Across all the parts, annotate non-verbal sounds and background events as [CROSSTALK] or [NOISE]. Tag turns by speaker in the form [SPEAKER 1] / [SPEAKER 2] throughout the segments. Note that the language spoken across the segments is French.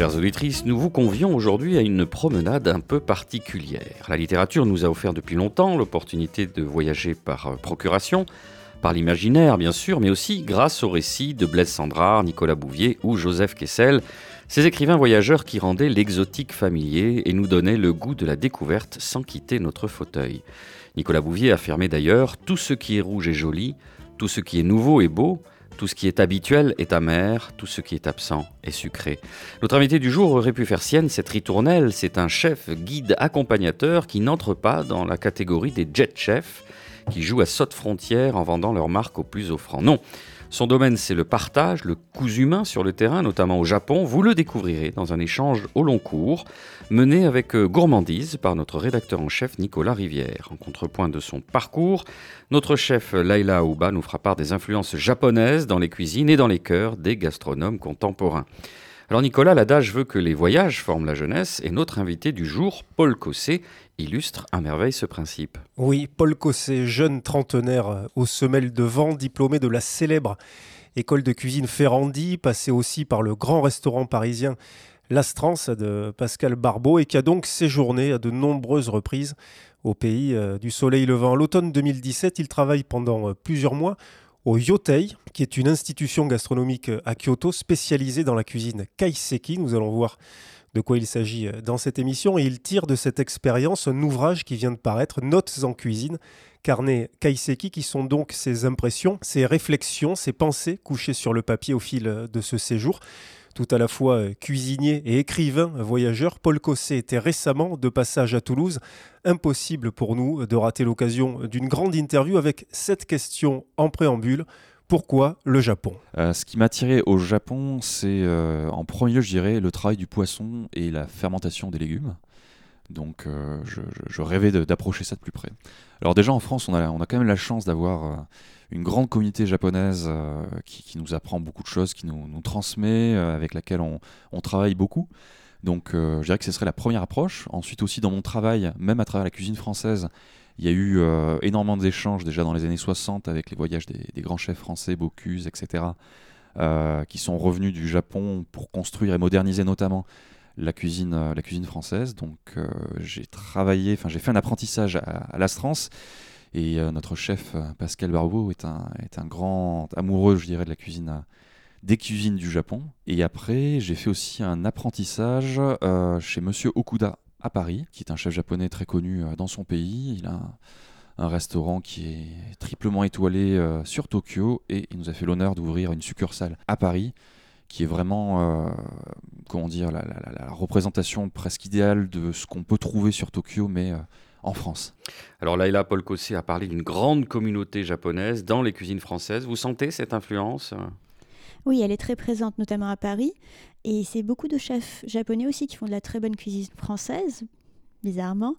[SPEAKER 1] Chères auditrices, nous vous convions aujourd'hui à une promenade un peu particulière. La littérature nous a offert depuis longtemps l'opportunité de voyager par procuration, par l'imaginaire bien sûr, mais aussi grâce aux récits de Blaise Sandrard, Nicolas Bouvier ou Joseph Kessel, ces écrivains voyageurs qui rendaient l'exotique familier et nous donnaient le goût de la découverte sans quitter notre fauteuil. Nicolas Bouvier affirmait d'ailleurs Tout ce qui est rouge est joli, tout ce qui est nouveau est beau, tout ce qui est habituel est amer, tout ce qui est absent est sucré. Notre invité du jour aurait pu faire sienne cette ritournelle. C'est un chef, guide, accompagnateur qui n'entre pas dans la catégorie des jet chefs qui jouent à saute frontière en vendant leur marque au plus offrant. Non, son domaine, c'est le partage, le coût humain sur le terrain, notamment au Japon. Vous le découvrirez dans un échange au long cours, mené avec euh, gourmandise par notre rédacteur en chef Nicolas Rivière. En contrepoint de son parcours, notre chef Laila Aouba nous fera part des influences japonaises dans les cuisines et dans les cœurs des gastronomes contemporains. Alors Nicolas, l'adage veut que les voyages forment la jeunesse et notre invité du jour, Paul Cossé, illustre à merveille ce principe.
[SPEAKER 2] Oui, Paul Cossé, jeune trentenaire euh, aux semelles de vent, diplômé de la célèbre école de cuisine Ferrandi, passé aussi par le grand restaurant parisien L'Astrance de Pascal Barbeau et qui a donc séjourné à de nombreuses reprises au pays euh, du soleil levant. L'automne 2017, il travaille pendant euh, plusieurs mois au Yotei, qui est une institution gastronomique à Kyoto spécialisée dans la cuisine kaiseki. Nous allons voir de quoi il s'agit dans cette émission et il tire de cette expérience un ouvrage qui vient de paraître, Notes en cuisine, carnet Kaiseki, qui sont donc ses impressions, ses réflexions, ses pensées couchées sur le papier au fil de ce séjour. Tout à la fois euh, cuisinier et écrivain voyageur, Paul Cossé était récemment de passage à Toulouse. Impossible pour nous de rater l'occasion d'une grande interview avec cette question en préambule. Pourquoi le Japon?
[SPEAKER 3] Euh, Ce qui m'a attiré au Japon, c'est euh, en premier lieu, je dirais, le travail du poisson et la fermentation des légumes. Donc euh, je, rêvais d'approcher ça de plus près. Alors déjà en France, on a, quand même la chance d'avoir une grande communauté japonaise qui, nous apprend beaucoup de choses, qui nous, transmet, avec laquelle on, travaille beaucoup. Donc je dirais que ce serait la première approche. Ensuite aussi dans mon travail, même à travers la cuisine française, il y a eu euh, énormément d'échanges déjà dans les années 60 avec les voyages des, grands chefs français, Bocuse, etc., euh, qui sont revenus du Japon pour construire et moderniser notamment la cuisine, euh, la cuisine française. Donc j'ai travaillé, enfin j'ai fait un apprentissage à, l'Astrance. Et notre chef Pascal Barbeau est un, est un grand amoureux, je dirais, de la cuisine des cuisines du Japon. Et après, j'ai fait aussi un apprentissage chez Monsieur Okuda à Paris, qui est un chef japonais très connu euh, dans son pays. Il a un, restaurant qui est triplement étoilé euh, sur Tokyo et il nous a fait l'honneur d'ouvrir une succursale à Paris qui est vraiment euh, comment dire la, représentation presque idéale de ce qu'on peut trouver sur Tokyo mais en France.
[SPEAKER 1] Alors Laila Paul Cossé a parlé d'une grande communauté japonaise dans les cuisines françaises. Vous sentez cette influence?
[SPEAKER 4] Oui, elle est très présente, notamment à Paris. Et c'est beaucoup de chefs japonais aussi qui font de la très bonne cuisine française, bizarrement.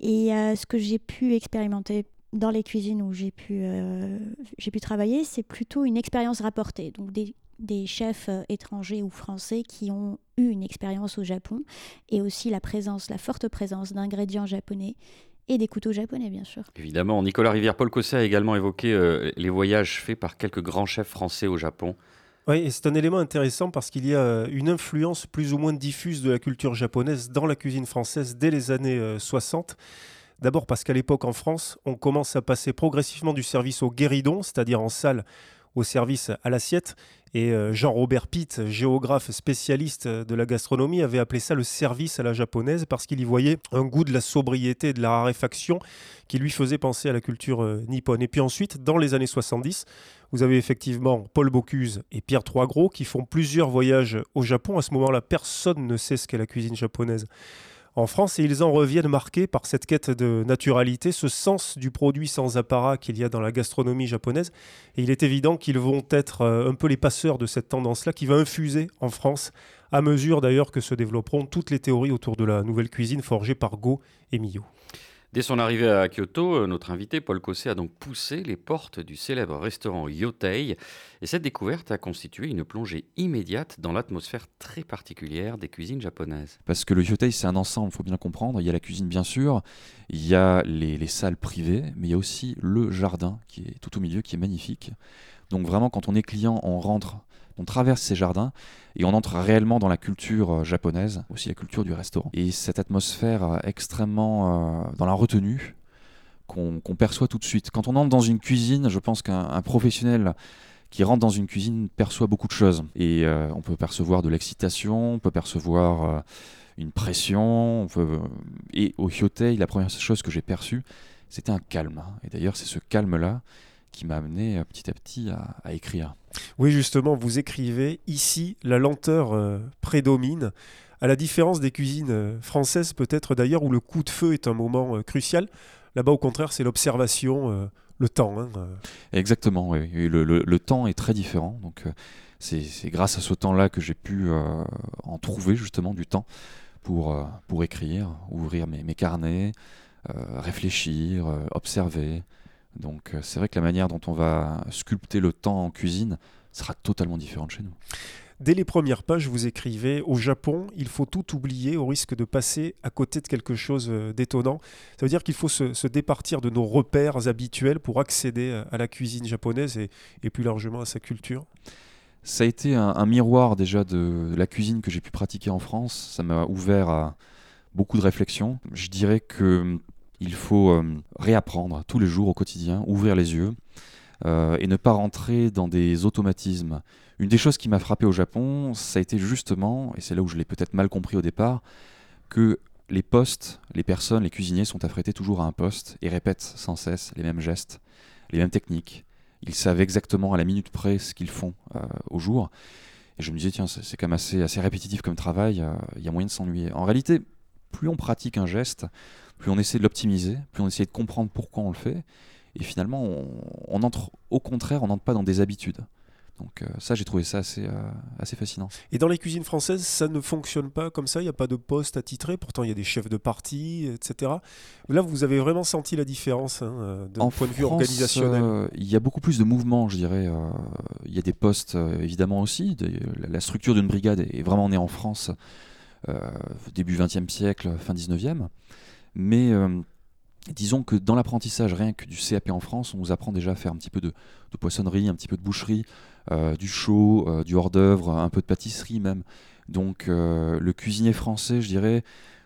[SPEAKER 4] Et euh, ce que j'ai pu expérimenter dans les cuisines où j'ai pu, euh, j'ai pu travailler, c'est plutôt une expérience rapportée. Donc des, des chefs euh, étrangers ou français qui ont eu une expérience au Japon et aussi la présence, la forte présence d'ingrédients japonais et des couteaux japonais, bien sûr.
[SPEAKER 1] Évidemment, Nicolas Rivière-Paul Cossé a également évoqué les voyages faits par quelques grands chefs français au Japon.
[SPEAKER 2] Oui, et c'est un élément intéressant parce qu'il y a euh, une influence plus ou moins diffuse de la culture japonaise dans la cuisine française dès les années 60. Euh, D'abord parce qu'à l'époque en France, on commence à passer progressivement du service au guéridon, c'est-à-dire en salle, au service à l'assiette. Et euh, Jean-Robert Pitt, géographe spécialiste de la gastronomie, avait appelé ça le service à la japonaise parce qu'il y voyait un goût de la sobriété de la raréfaction qui lui faisait penser à la culture nippone. Et puis ensuite, dans les années 70, vous avez effectivement Paul Bocuse et Pierre Troisgros qui font plusieurs voyages au Japon. À ce moment-là, personne ne sait ce qu'est la cuisine japonaise en France et ils en reviennent marqués par cette quête de naturalité, ce sens du produit sans apparat qu'il y a dans la gastronomie japonaise. Et il est évident qu'ils vont être euh, un peu les passeurs de cette tendance-là qui va infuser en France à mesure d'ailleurs que se développeront toutes les théories autour de la nouvelle cuisine forgée par Go et Miyo.
[SPEAKER 1] Dès son arrivée à Kyoto, euh, notre invité Paul Cossé a donc poussé les portes du célèbre restaurant Yotei et cette découverte a constitué une plongée immédiate dans l'atmosphère très particulière des cuisines japonaises.
[SPEAKER 3] Parce que le Yotei, c'est un ensemble, il faut bien comprendre. Il y a la cuisine, bien sûr, il y a les, les, salles privées, mais il y a aussi le jardin qui est tout au milieu, qui est magnifique. Donc vraiment, quand on est client, on rentre on traverse ces jardins et on entre réellement dans la culture euh, japonaise, aussi la culture du restaurant. Et cette atmosphère euh, extrêmement euh, dans la retenue qu'on perçoit tout de suite. Quand on entre dans une cuisine, je pense qu'un professionnel qui rentre dans une cuisine perçoit beaucoup de choses. Et on peut percevoir de l'excitation, on peut percevoir une pression. On peut... Et au Hyotei, la première chose que j'ai perçue, c'était un calme. Et d'ailleurs, c'est ce calme-là qui m'a amené petit à petit à écrire.
[SPEAKER 2] Oui, justement, vous écrivez ici, la lenteur euh, prédomine, à la différence des cuisines euh, françaises peut-être d'ailleurs, où le coup de feu est un moment euh, crucial. Là-bas, au contraire, c'est l'observation, le temps. Hein,
[SPEAKER 3] Exactement, oui. Le, temps est très différent. Donc, c'est grâce à ce temps-là que j'ai pu en trouver justement du temps pour, pour écrire, ouvrir mes, mes carnets, réfléchir, observer. Donc euh, c'est vrai que la manière dont on va sculpter le temps en cuisine sera totalement différente chez nous.
[SPEAKER 2] Dès les premières pages, vous écrivez Au Japon, il faut tout oublier au risque de passer à côté de quelque chose euh, d'étonnant. Ça veut dire qu'il faut se, départir de nos repères habituels pour accéder à la cuisine japonaise et, plus largement à sa culture.
[SPEAKER 3] Ça a été un, miroir déjà de, la cuisine que j'ai pu pratiquer en France. Ça m'a ouvert à beaucoup de réflexions. Je dirais que il faut euh, réapprendre tous les jours au quotidien, ouvrir les yeux euh, et ne pas rentrer dans des automatismes. Une des choses qui m'a frappé au Japon, ça a été justement, et c'est là où je l'ai peut-être mal compris au départ, que les postes, les personnes, les cuisiniers sont affrétés toujours à un poste et répètent sans cesse les mêmes gestes, les mêmes techniques. Ils savent exactement à la minute près ce qu'ils font euh, au jour. Et je me disais, tiens, c'est quand même assez, assez répétitif comme travail, il y a moyen de s'ennuyer. En réalité, plus on pratique un geste, plus on essaie de l'optimiser, plus on essaie de comprendre pourquoi on le fait. Et finalement, on, entre, au contraire, on n'entre pas dans des habitudes. Donc euh, ça, j'ai trouvé ça assez, euh, assez fascinant.
[SPEAKER 2] Et dans les cuisines françaises, ça ne fonctionne pas comme ça? Il n'y a pas de poste attitré? Pourtant, il y a des chefs de parti, etc. Là, vous avez vraiment senti la différence hein, euh, d'un point de vue organisationnel?
[SPEAKER 3] Il y a beaucoup plus de mouvements, je dirais. Il y a des postes, évidemment aussi. la structure d'une brigade est vraiment née en France début 20e siècle, fin 19e. Mais euh, disons que dans l'apprentissage, rien que du CAP en France, on nous apprend déjà à faire un petit peu de, poissonnerie, un petit peu de boucherie, euh, du chaud, euh, du hors-d'œuvre, un peu de pâtisserie même. Donc le cuisinier français, je dirais,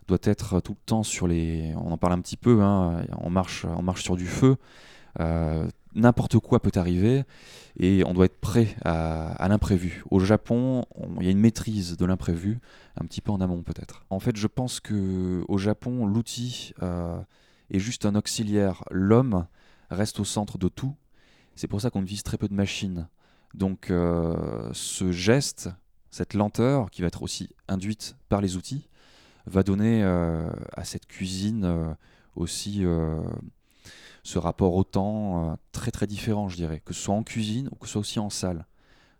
[SPEAKER 3] doit être tout le temps sur les. On en parle un petit peu, hein, on, marche, on marche sur du feu. N'importe quoi peut arriver et on doit être prêt à, l'imprévu. Au Japon, il y a une maîtrise de l'imprévu, un petit peu en amont peut-être. En fait, je pense que au Japon, l'outil euh, est juste un auxiliaire. L'homme reste au centre de tout. C'est pour ça qu'on utilise très peu de machines. Donc, euh, ce geste, cette lenteur qui va être aussi induite par les outils, va donner euh, à cette cuisine aussi ce rapport au temps euh, très très différent, je dirais, que ce soit en cuisine ou que ce soit aussi en salle.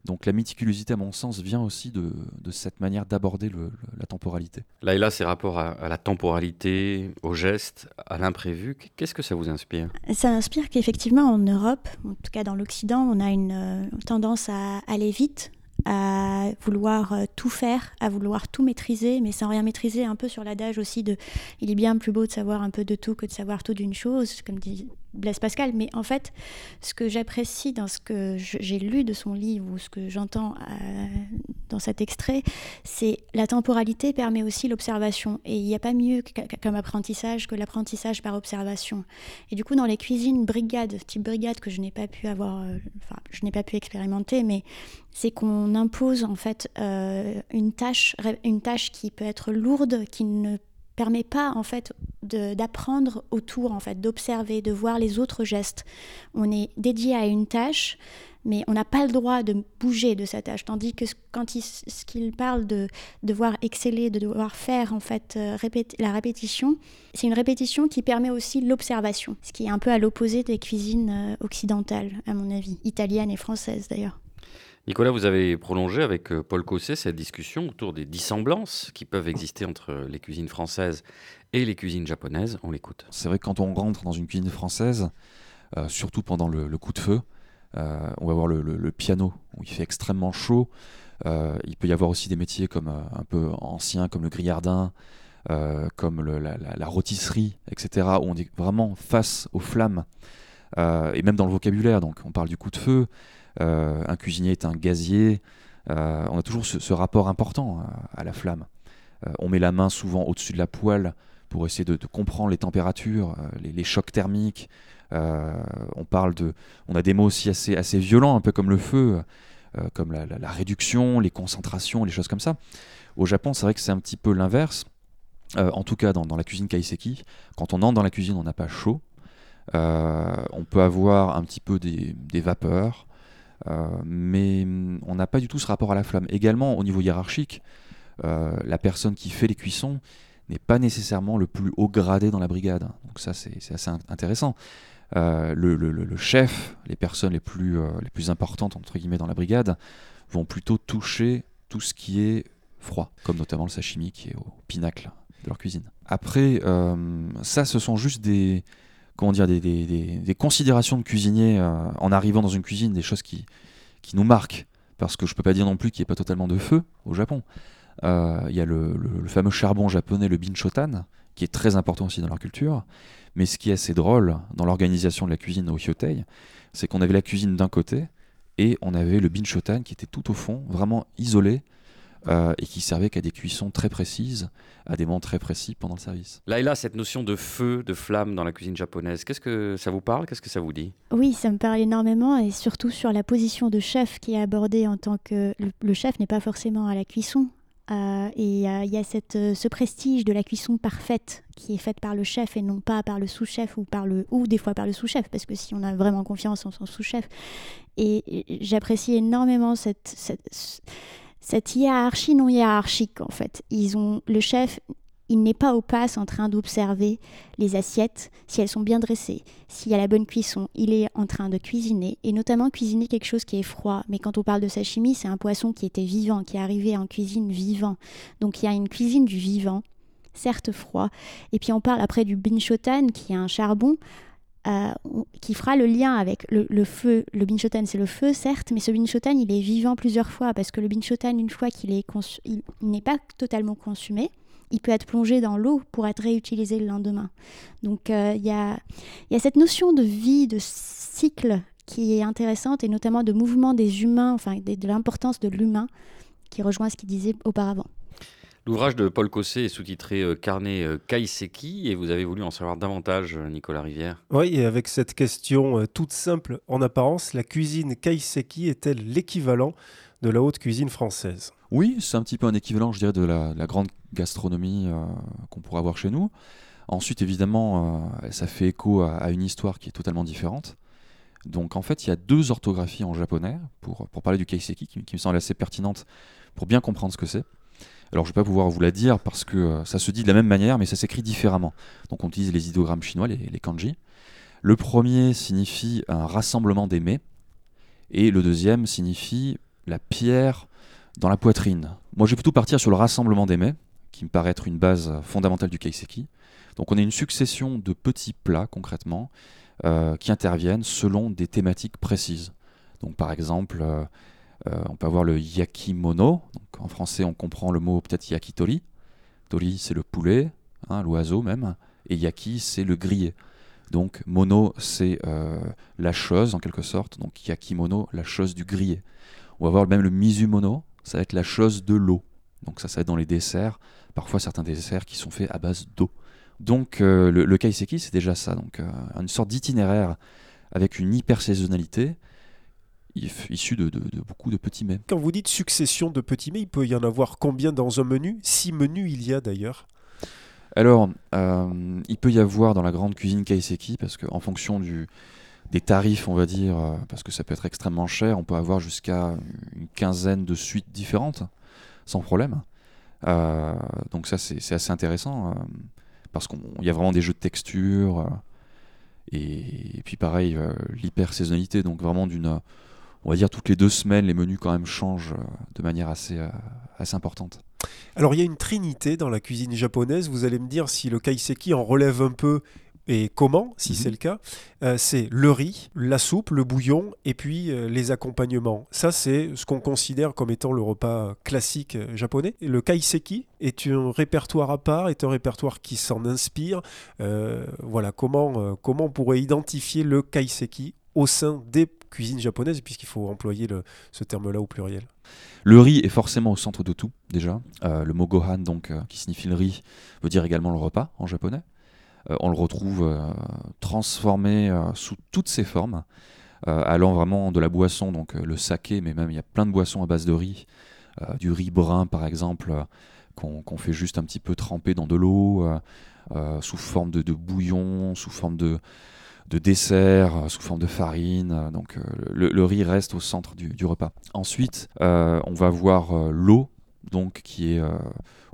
[SPEAKER 3] Donc la méticulosité, à mon sens, vient aussi de, de cette manière d'aborder la temporalité.
[SPEAKER 1] Là et là, ces rapports à, la temporalité, au geste, à l'imprévu, qu'est-ce que ça vous inspire?
[SPEAKER 4] Ça inspire qu'effectivement, en Europe, en tout cas dans l'Occident, on a une euh, tendance à aller vite, à vouloir euh, tout faire, à vouloir tout maîtriser, mais sans rien maîtriser, un peu sur l'adage aussi de il est bien plus beau de savoir un peu de tout que de savoir tout d'une chose, comme dit Blaise Pascal. Mais en fait, ce que j'apprécie dans ce que j'ai lu de son livre ou ce que j'entends euh, dans cet extrait, c'est la temporalité permet aussi l'observation. Et il n'y a pas mieux comme apprentissage que l'apprentissage par observation. Et du coup, dans les cuisines brigades, type brigade que je n'ai pas pu avoir, euh, je n'ai pas pu expérimenter, mais c'est qu'on impose en fait euh, une tâche, une tâche qui peut être lourde, qui ne permet pas en fait d'apprendre autour en fait, d'observer, de voir les autres gestes. On est dédié à une tâche, mais on n'a pas le droit de bouger de sa tâche. Tandis que quand il, ce qu'il parle de devoir exceller, de devoir faire en fait euh, la répétition, c'est une répétition qui permet aussi l'observation, ce qui est un peu à l'opposé des cuisines euh, occidentales, à mon avis, italiennes et françaises d'ailleurs.
[SPEAKER 1] Nicolas, vous avez prolongé avec euh, Paul Cossé cette discussion autour des dissemblances qui peuvent exister entre les cuisines françaises et les cuisines japonaises. On l'écoute.
[SPEAKER 3] C'est vrai que quand on rentre dans une cuisine française, euh, surtout pendant le, coup de feu, euh, on va voir le, piano il fait extrêmement chaud. il peut y avoir aussi des métiers comme un peu anciens comme le grillardin, comme la, la, rôtisserie, etc. où on est vraiment face aux flammes. et même dans le vocabulaire, donc on parle du coup de feu, un cuisinier est un gazier. Euh, on a toujours ce, rapport important euh, à, la flamme. on met la main souvent au-dessus de la poêle pour essayer de, comprendre les températures, les, chocs thermiques. on parle de, on a des mots aussi assez, assez violents, un peu comme le feu, comme la, réduction, les concentrations, les choses comme ça. Au Japon, c'est vrai que c'est un petit peu l'inverse. en tout cas, dans, la cuisine kaiseki, quand on entre dans la cuisine, on n'a pas chaud. on peut avoir un petit peu des, vapeurs, euh, mais mm, on n'a pas du tout ce rapport à la flamme. Également, au niveau hiérarchique, euh, la personne qui fait les cuissons n'est pas nécessairement le plus haut gradé dans la brigade. Donc ça, c'est assez intéressant. Euh, le, chef, les personnes les plus importantes entre guillemets dans la brigade, vont plutôt toucher tout ce qui est froid, comme notamment le sashimi qui est au pinacle de leur cuisine. Après, ça, ce sont juste des, comment dire, des, considérations de cuisinier euh, en arrivant dans une cuisine, des choses qui, qui nous marquent. Parce que je peux pas dire non plus qu'il n'y ait pas totalement de feu au Japon. Euh, il y a le, fameux charbon japonais, le binchotan, qui est très important aussi dans leur culture. Mais ce qui est assez drôle dans l'organisation de la cuisine au Hyotei, c'est qu'on avait la cuisine d'un côté et on avait le binchotan qui était tout au fond, vraiment isolé, euh, et qui servait qu'à des cuissons très précises, à des moments très précis pendant le service.
[SPEAKER 1] Là et là, cette notion de feu, de flamme dans la cuisine japonaise, qu'est-ce que ça vous parle? Qu'est-ce que ça vous dit?
[SPEAKER 4] Oui, ça me parle énormément et surtout sur la position de chef qui est abordée en tant que le, chef n'est pas forcément à la cuisson. Euh, et euh, il y a cette, ce prestige de la cuisson parfaite qui est faite par le chef et non pas par le sous-chef ou par le ou des fois par le sous-chef parce que si on a vraiment confiance en son sous-chef et j'apprécie énormément cette, cette cette hiérarchie non hiérarchique en fait. Ils ont le chef, il n'est pas au passe en train d'observer les assiettes si elles sont bien dressées, s'il y a la bonne cuisson. Il est en train de cuisiner et notamment cuisiner quelque chose qui est froid. Mais quand on parle de sashimi, c'est un poisson qui était vivant, qui est arrivé en cuisine vivant. Donc il y a une cuisine du vivant, certes froid. Et puis on parle après du binchotan qui est un charbon. Euh, qui fera le lien avec le, feu. Le binchotan, c'est le feu, certes, mais ce binchotan, il est vivant plusieurs fois parce que le binchotan, une fois qu'il est n'est pas totalement consumé, il peut être plongé dans l'eau pour être réutilisé le lendemain. Donc euh, il y, a, cette notion de vie, de cycle qui est intéressante et notamment de mouvement des humains, enfin de l'importance de l'humain qui rejoint ce qu'il disait auparavant.
[SPEAKER 1] L'ouvrage de Paul Cossé est sous-titré euh, Carnet euh, Kaiseki et vous avez voulu en savoir davantage, euh, Nicolas Rivière.
[SPEAKER 2] Oui, et avec cette question toute simple en apparence, la cuisine Kaiseki est-elle l'équivalent de la haute cuisine française?
[SPEAKER 3] Oui, c'est un petit peu un équivalent, je dirais, de la, grande gastronomie qu'on pourrait avoir chez nous. Ensuite, évidemment, ça fait écho à, une histoire qui est totalement différente. Donc en fait, il y a deux orthographies en japonais pour, pour parler du kaiseki qui, qui me semble assez pertinente pour bien comprendre ce que c'est. Alors je ne vais pas pouvoir vous la dire parce que euh, ça se dit de la même manière, mais ça s'écrit différemment. Donc on utilise les idéogrammes chinois, les, kanji. Le premier signifie un rassemblement des mets, et le deuxième signifie la pierre dans la poitrine. Moi je vais plutôt partir sur le rassemblement des mets, qui me paraît être une base fondamentale du kaiseki. Donc on a une succession de petits plats concrètement euh, qui interviennent selon des thématiques précises. Donc par exemple, euh, on peut avoir le yakimono. En français, on comprend le mot peut-être yakitori. Tori, c'est le poulet, hein, l'oiseau même. Et yaki, c'est le grillé. Donc, mono, c'est euh, la chose en quelque sorte. Donc, yakimono, la chose du grillé. On va voir même le mizumono, ça va être la chose de l'eau. Donc, ça, ça va être dans les desserts. Parfois, certains desserts qui sont faits à base d'eau. Donc, euh, le, le, kaiseki, c'est déjà ça. Donc, une sorte d'itinéraire avec une hyper saisonnalité issu de, beaucoup de petits mets.
[SPEAKER 2] Quand vous dites succession de petits mets, il peut y en avoir combien dans un menu? Six menus il y a d'ailleurs
[SPEAKER 3] Alors, euh, il peut y avoir dans la grande cuisine kaiseki, parce qu'en fonction du, des tarifs, on va dire, euh, parce que ça peut être extrêmement cher, on peut avoir jusqu'à une quinzaine de suites différentes, sans problème. Euh, donc ça, c'est assez intéressant, parce qu'il y a vraiment des jeux de texture, et, et, puis pareil, l'hyper-saisonnalité, donc vraiment d'une on va dire toutes les deux semaines, les menus quand même changent de manière assez, assez importante.
[SPEAKER 2] Alors il y a une trinité dans la cuisine japonaise, vous allez me dire si le kaiseki en relève un peu et comment, si c'est mhm. le cas, euh, c'est le riz, la soupe, le bouillon et puis euh, les accompagnements. Ça, c'est ce qu'on considère comme étant le repas classique euh, japonais. Le kaiseki est un répertoire à part, est un répertoire qui s'en inspire. voilà, comment, comment on pourrait identifier le kaiseki au sein des cuisines japonaises, puisqu'il faut employer ce terme-là au pluriel.
[SPEAKER 3] Le riz est forcément au centre de tout, déjà. le mot gohan, donc, qui signifie le riz, veut dire également le repas en japonais. Euh, on le retrouve euh, transformé euh, sous toutes ses formes, allant vraiment de la boisson, donc le saké, mais même il y a plein de boissons à base de riz, du riz brun par exemple, qu'on fait juste un petit peu tremper dans de l'eau, sous forme de, bouillon, sous forme de, dessert, sous forme de farine. Donc le, riz reste au centre du, repas. Ensuite, on va voir l'eau, donc qui est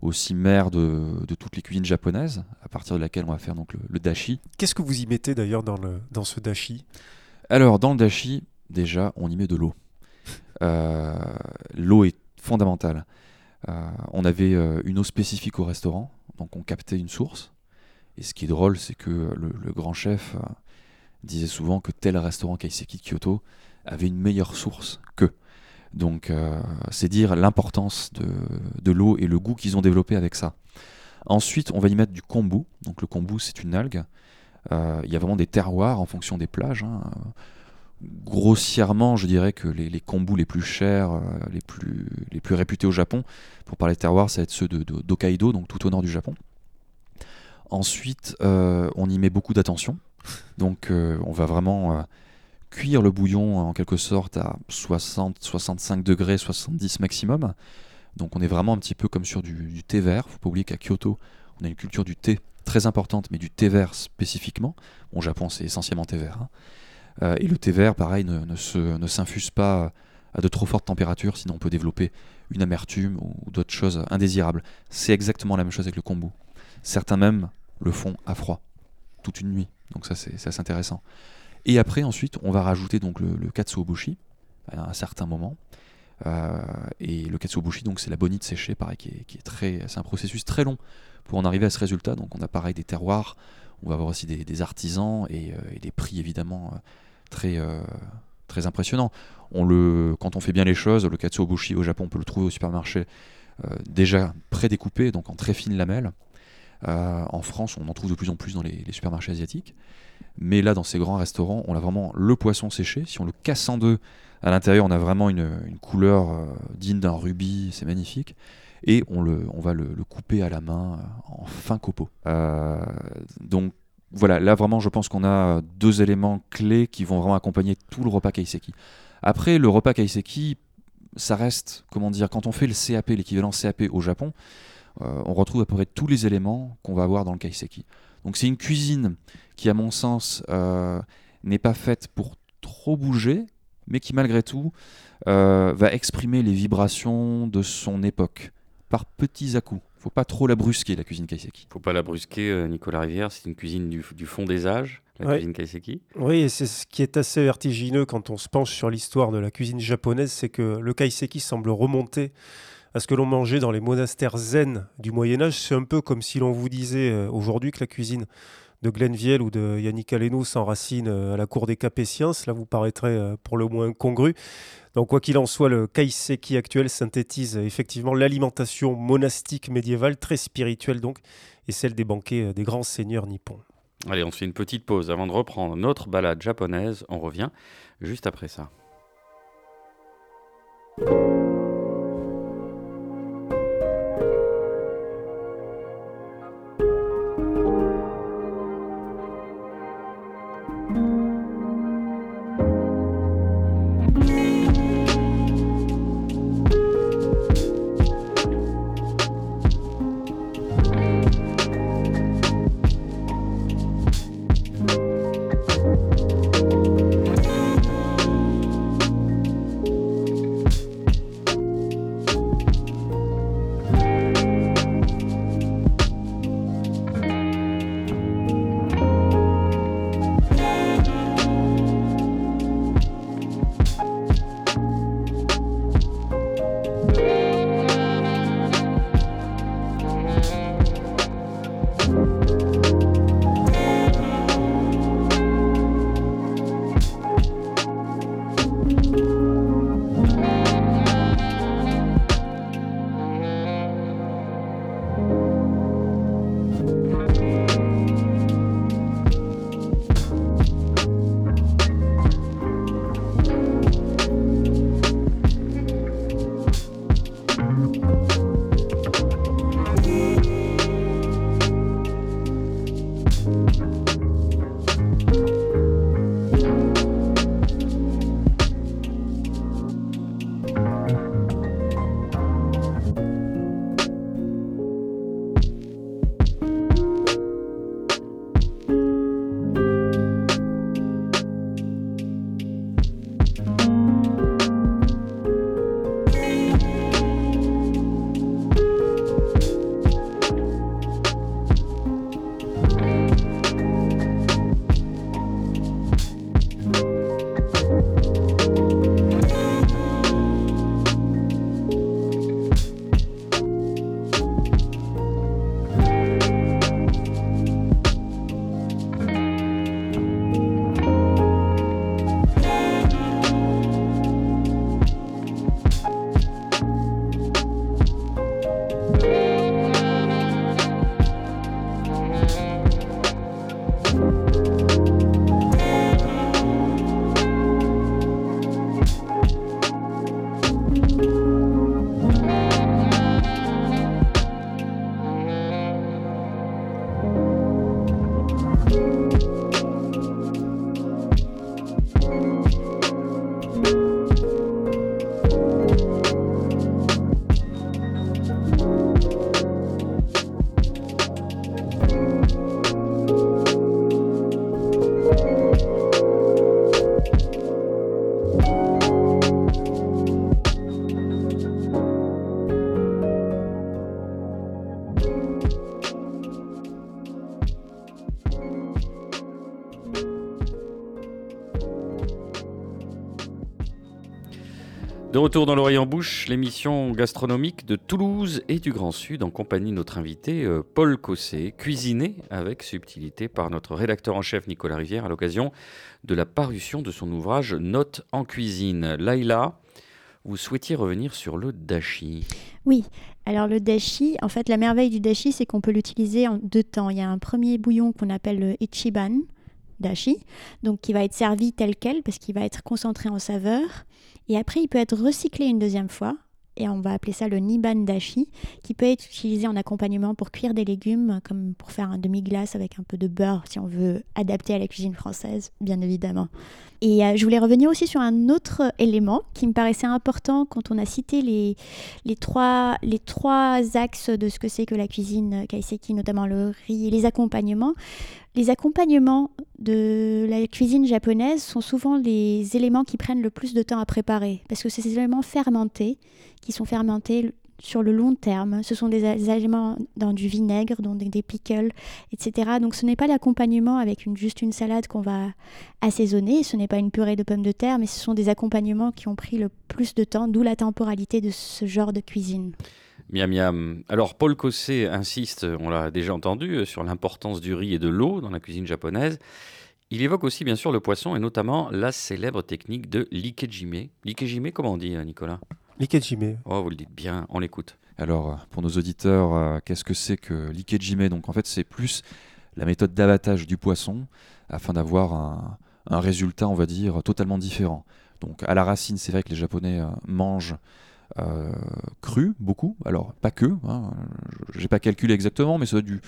[SPEAKER 3] aussi mère de, toutes les cuisines japonaises, à partir de laquelle on va faire donc le, dashi.
[SPEAKER 2] Qu'est-ce que vous y mettez d'ailleurs dans, dans ce dashi?
[SPEAKER 3] Alors, dans le dashi, déjà, on y met de l'eau. Euh, l'eau est fondamentale. Euh, on avait euh, une eau spécifique au restaurant, donc on captait une source. Et ce qui est drôle, c'est que le, grand chef disait souvent que tel restaurant Kaiseki de Kyoto avait une meilleure source que. Donc euh, c'est dire l'importance de, l'eau et le goût qu'ils ont développé avec ça. Ensuite, on va y mettre du kombu. Donc le kombu, c'est une algue. Euh, il y a vraiment des terroirs en fonction des plages. Hein. Grossièrement, je dirais que les, les kombus les plus chers, euh, les, plus, les plus réputés au Japon, pour parler de terroirs, ça va être ceux de, d'Hokkaido, donc tout au nord du Japon. Ensuite, on y met beaucoup d'attention. Donc on va vraiment cuire le bouillon en quelque sorte à 60, 65 degrés, 70 maximum. Donc on est vraiment un petit peu comme sur du, thé vert. Faut pas oublier qu'à Kyoto, on a une culture du thé très importante, mais du thé vert spécifiquement. Au Japon, c'est essentiellement thé vert. Hein. Euh, et le thé vert, pareil, ne, ne s'infuse pas à de trop fortes températures, sinon on peut développer une amertume ou d'autres choses indésirables. C'est exactement la même chose avec le kombu. Certains même le font à froid, toute une nuit. Donc ça, c'est assez intéressant. Et après, ensuite, on va rajouter donc le, katsuobushi à un certain moment. Euh, et le katsuobushi, c'est la bonite séchée, pareil, qui est, très, c'est un processus très long pour en arriver à ce résultat. Donc on a pareil des terroirs, on va avoir aussi des, artisans et, euh, des prix évidemment euh, très impressionnants. Quand on fait bien les choses, le katsuobushi au Japon, on peut le trouver au supermarché déjà pré-découpé, donc en très fines lamelles. En France, on en trouve de plus en plus dans les supermarchés asiatiques. Mais là, dans ces grands restaurants, on a vraiment le poisson séché. Si on le casse en deux, à l'intérieur, on a vraiment une, couleur euh, digne d'un rubis, c'est magnifique. Et on, le, on va le, couper à la main euh, en fin copeaux. Euh, donc voilà, là vraiment, je pense qu'on a deux éléments clés qui vont vraiment accompagner tout le repas kaiseki. Après, le repas kaiseki, ça reste, comment dire, quand on fait le CAP, l'équivalent CAP au Japon, on retrouve à peu près tous les éléments qu'on va avoir dans le kaiseki. Donc c'est une cuisine qui, à mon sens, euh, n'est pas faite pour trop bouger, mais qui, malgré tout, euh, va exprimer les vibrations de son époque, par petits à-coups. Faut pas trop la brusquer, la cuisine kaiseki.
[SPEAKER 1] Faut pas la brusquer, euh, Nicolas Rivière, c'est une cuisine du, fond des âges, la cuisine kaiseki.
[SPEAKER 2] Oui, et c'est ce qui est assez vertigineux quand on se penche sur l'histoire de la cuisine japonaise, c'est que le kaiseki semble remonter à ce que l'on mangeait dans les monastères zen du Moyen Âge. C'est un peu comme si l'on vous disait aujourd'hui que la cuisine de Glenville ou de Yannick Aleno s'enracine euh, à la cour des Capétiens. Cela vous paraîtrait euh, pour le moins congru. Donc, quoi qu'il en soit, le Kaiseki actuel synthétise effectivement l'alimentation monastique médiévale, très spirituelle donc, et celle des banquets euh, des grands seigneurs nippons.
[SPEAKER 1] Allez, on se fait une petite pause avant de reprendre notre balade japonaise. On revient juste après ça. De retour dans l'oreille en bouche, l'émission gastronomique de Toulouse et du Grand Sud en compagnie de notre invité euh, Paul Cossé, cuisiné avec subtilité par notre rédacteur en chef Nicolas Rivière à l'occasion de la parution de son ouvrage Notes en cuisine. Laïla, vous souhaitiez revenir sur le dashi.
[SPEAKER 4] Oui, alors le dashi, en fait la merveille du dashi c'est qu'on peut l'utiliser en deux temps. Il y a un premier bouillon qu'on appelle le ichiban dashi, donc qui va être servi tel quel parce qu'il va être concentré en saveur. Et après, il peut être recyclé une deuxième fois. Et on va appeler ça le niban dashi, qui peut être utilisé en accompagnement pour cuire des légumes, comme pour faire un demi-glace avec un peu de beurre, si on veut adapter à la cuisine française, bien évidemment. Et euh, je voulais revenir aussi sur un autre élément qui me paraissait important quand on a cité les, les, trois, les trois axes de ce que c'est que la cuisine kaiseki, notamment le riz et les accompagnements. Les accompagnements de la cuisine japonaise sont souvent les éléments qui prennent le plus de temps à préparer, parce que c'est ces éléments fermentés, qui sont fermentés sur le long terme. Ce sont des aliments dans du vinaigre, dans des, pickles, etc. Donc ce n'est pas l'accompagnement avec juste une salade qu'on va assaisonner, ce n'est pas une purée de pommes de terre, mais ce sont des accompagnements qui ont pris le plus de temps, d'où la temporalité de ce genre de cuisine.
[SPEAKER 1] Miam miam. Alors Paul Cossé insiste, on l'a déjà entendu, euh, sur l'importance du riz et de l'eau dans la cuisine japonaise. Il évoque aussi bien sûr le poisson et notamment la célèbre technique de l'ikejime. L'ikejime, comment on dit euh, Nicolas?
[SPEAKER 2] L'ikejime.
[SPEAKER 1] Oh, vous le dites bien, on l'écoute.
[SPEAKER 3] Alors, euh, pour nos auditeurs, qu'est-ce que c'est que l'ikejime Donc en fait, c'est plus la méthode d'abattage du poisson afin d'avoir un, résultat, on va dire, totalement différent. Donc à la racine, c'est vrai que les Japonais mangent euh, cru, beaucoup. Alors, pas que, hein, j'ai pas calculé exactement, mais ça du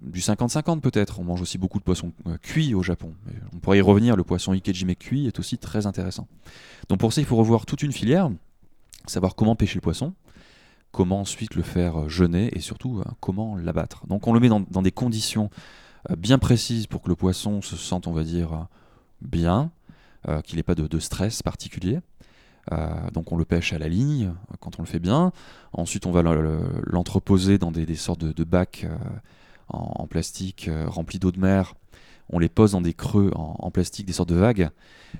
[SPEAKER 3] du 50-50 peut-être. On mange aussi beaucoup de poissons euh, cuits au Japon. on pourrait y revenir, le poisson ikejime cuit est aussi très intéressant. Donc pour ça, il faut revoir toute une filière, savoir comment pêcher le poisson, comment ensuite le faire jeûner et surtout euh, comment l'abattre. Donc on le met dans, des conditions bien précises pour que le poisson se sente, on va dire, bien, qu'il n'ait pas de, stress particulier. Euh, donc on le pêche à la ligne quand on le fait bien. Ensuite on va l'entreposer dans des, sortes de, bacs euh, en, plastique euh, remplis d'eau de mer. On les pose dans des creux en, plastique, des sortes de vagues,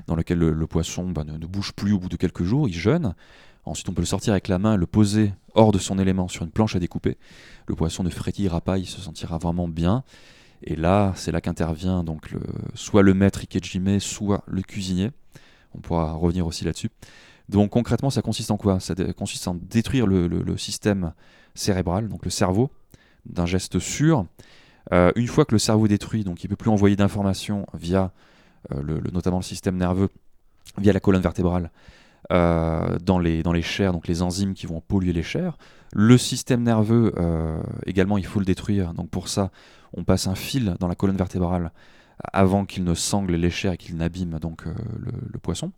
[SPEAKER 3] dans lesquelles le, poisson bah, ne, bouge plus au bout de quelques jours, il jeûne. Ensuite on peut le sortir avec la main, le poser hors de son élément sur une planche à découper. Le poisson ne frétillera pas, il se sentira vraiment bien. Et là, c'est là qu'intervient donc soit le maître Ikejime, soit le cuisinier. On pourra revenir aussi là-dessus. Donc concrètement, ça consiste en quoi? Ça consiste en détruire le, système cérébral, donc le cerveau, d'un geste sûr. Euh, une fois que le cerveau est détruit, donc il ne peut plus envoyer d'informations via euh, le, notamment le système nerveux, via la colonne vertébrale, euh, dans, les, dans les chairs, donc les enzymes qui vont polluer les chairs. Le système nerveux, également, il faut le détruire. Donc pour ça, on passe un fil dans la colonne vertébrale avant qu'il ne sangle les chairs et qu'il n'abîme donc le, poisson.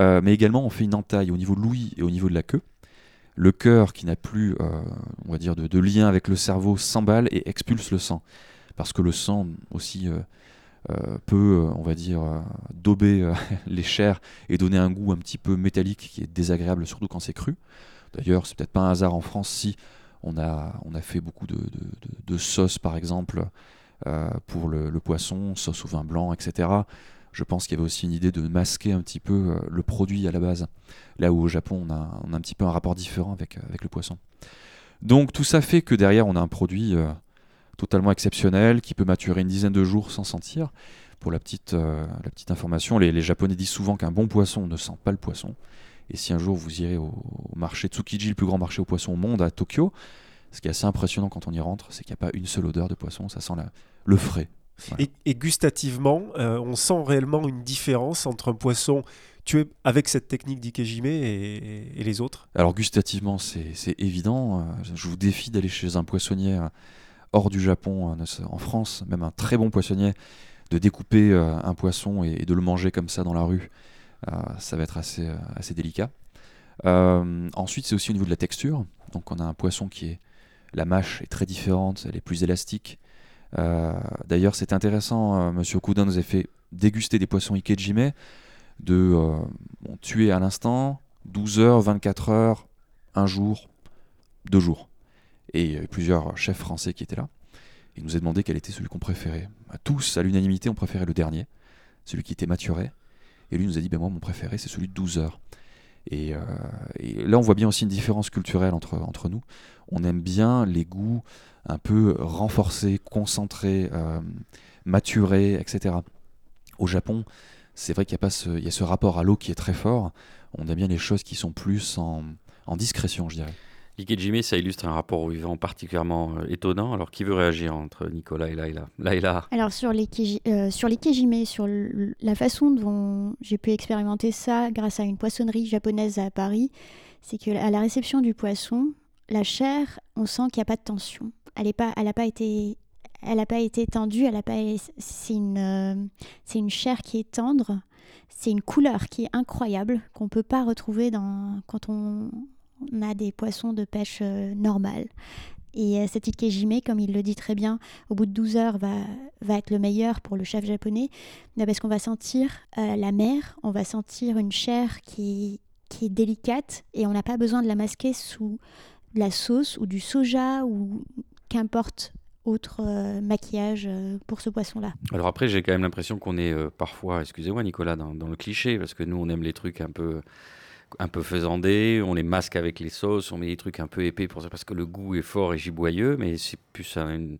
[SPEAKER 3] Euh, mais également on fait une entaille au niveau de l'ouïe et au niveau de la queue. Le cœur qui n'a plus, euh, on va dire, de, lien avec le cerveau s'emballe et expulse le sang, parce que le sang aussi euh, peut, on va dire, dauber [LAUGHS] les chairs et donner un goût un petit peu métallique qui est désagréable, surtout quand c'est cru. D'ailleurs, c'est peut-être pas un hasard en France si on a, on a fait beaucoup de, de, sauces, par exemple, pour le, poisson, sauce au vin blanc, etc je pense qu'il y avait aussi une idée de masquer un petit peu euh, le produit à la base. Là où au Japon, on a, un petit peu un rapport différent avec, euh, avec le poisson. Donc tout ça fait que derrière, on a un produit euh, totalement exceptionnel qui peut maturer une dizaine de jours sans sentir. Pour la petite, la petite information, les, Japonais disent souvent qu'un bon poisson ne sent pas le poisson. Et si un jour vous irez au, marché Tsukiji, le plus grand marché au poisson au monde, à Tokyo, ce qui est assez impressionnant quand on y rentre, c'est qu'il n'y a pas une seule odeur de poisson, ça sent le frais,
[SPEAKER 2] et, gustativement, euh, on sent réellement une différence entre un poisson tué avec cette technique d'ikejime et, les autres?
[SPEAKER 3] Alors gustativement, c'est évident. Euh, je vous défie d'aller chez un poissonnier euh, hors du Japon, en France, même un très bon poissonnier, de découper un poisson et, de le manger comme ça dans la rue. ça va être assez, assez délicat. ensuite, c'est aussi au niveau de la texture. Donc on a un poisson qui est... La mâche est très différente, elle est plus élastique. Euh, d'ailleurs, c'est intéressant, euh, Monsieur nous a fait déguster des poissons ikejime de euh, tuer à l'instant, 12 heures, 24 heures, un jour, deux jours. Et plusieurs chefs français qui étaient là. Il nous a demandé quel était celui qu'on préférait. À tous, à l'unanimité, on préférait le dernier, celui qui était maturé. Et lui nous a dit, ben moi, mon préféré, c'est celui de 12 heures. Et, là, on voit bien aussi une différence culturelle entre, entre nous. On aime bien les goûts un peu renforcés, concentrés, maturés, etc. Au Japon, c'est vrai qu'il y, a ce, y a ce rapport à l'eau qui est très fort. On aime bien les choses qui sont plus en discrétion, je dirais.
[SPEAKER 1] Jimmy, ça illustre un rapport au vivant particulièrement euh, étonnant. Alors, qui veut réagir entre Nicolas et Laila? Laila
[SPEAKER 4] Alors, sur l'Ikejime, sur, sur la façon dont j'ai pu expérimenter ça grâce à une poissonnerie japonaise à Paris, c'est qu'à la réception du poisson, la chair, on sent qu'il n'y a pas de tension. Elle n'a pas, pas été elle n'a pas été tendue, c'est une, euh, une chair qui est tendre, c'est une couleur qui est incroyable qu'on peut pas retrouver dans quand on, on a des poissons de pêche euh, normales. Et euh, cet ikejime, comme il le dit très bien, au bout de 12 heures va, va être le meilleur pour le chef japonais, parce qu'on va sentir euh, la mer, on va sentir une chair qui, qui est délicate et on n'a pas besoin de la masquer sous de la sauce ou du soja ou qu'importe autre maquillage pour ce poisson-là.
[SPEAKER 1] Alors après, j'ai quand même l'impression qu'on est parfois, excusez-moi Nicolas, dans, le cliché, parce que nous, on aime les trucs un peu un peu faisandés, on les masque avec les sauces, on met des trucs un peu épais pour ça, parce que le goût est fort et giboyeux, mais c'est plus un,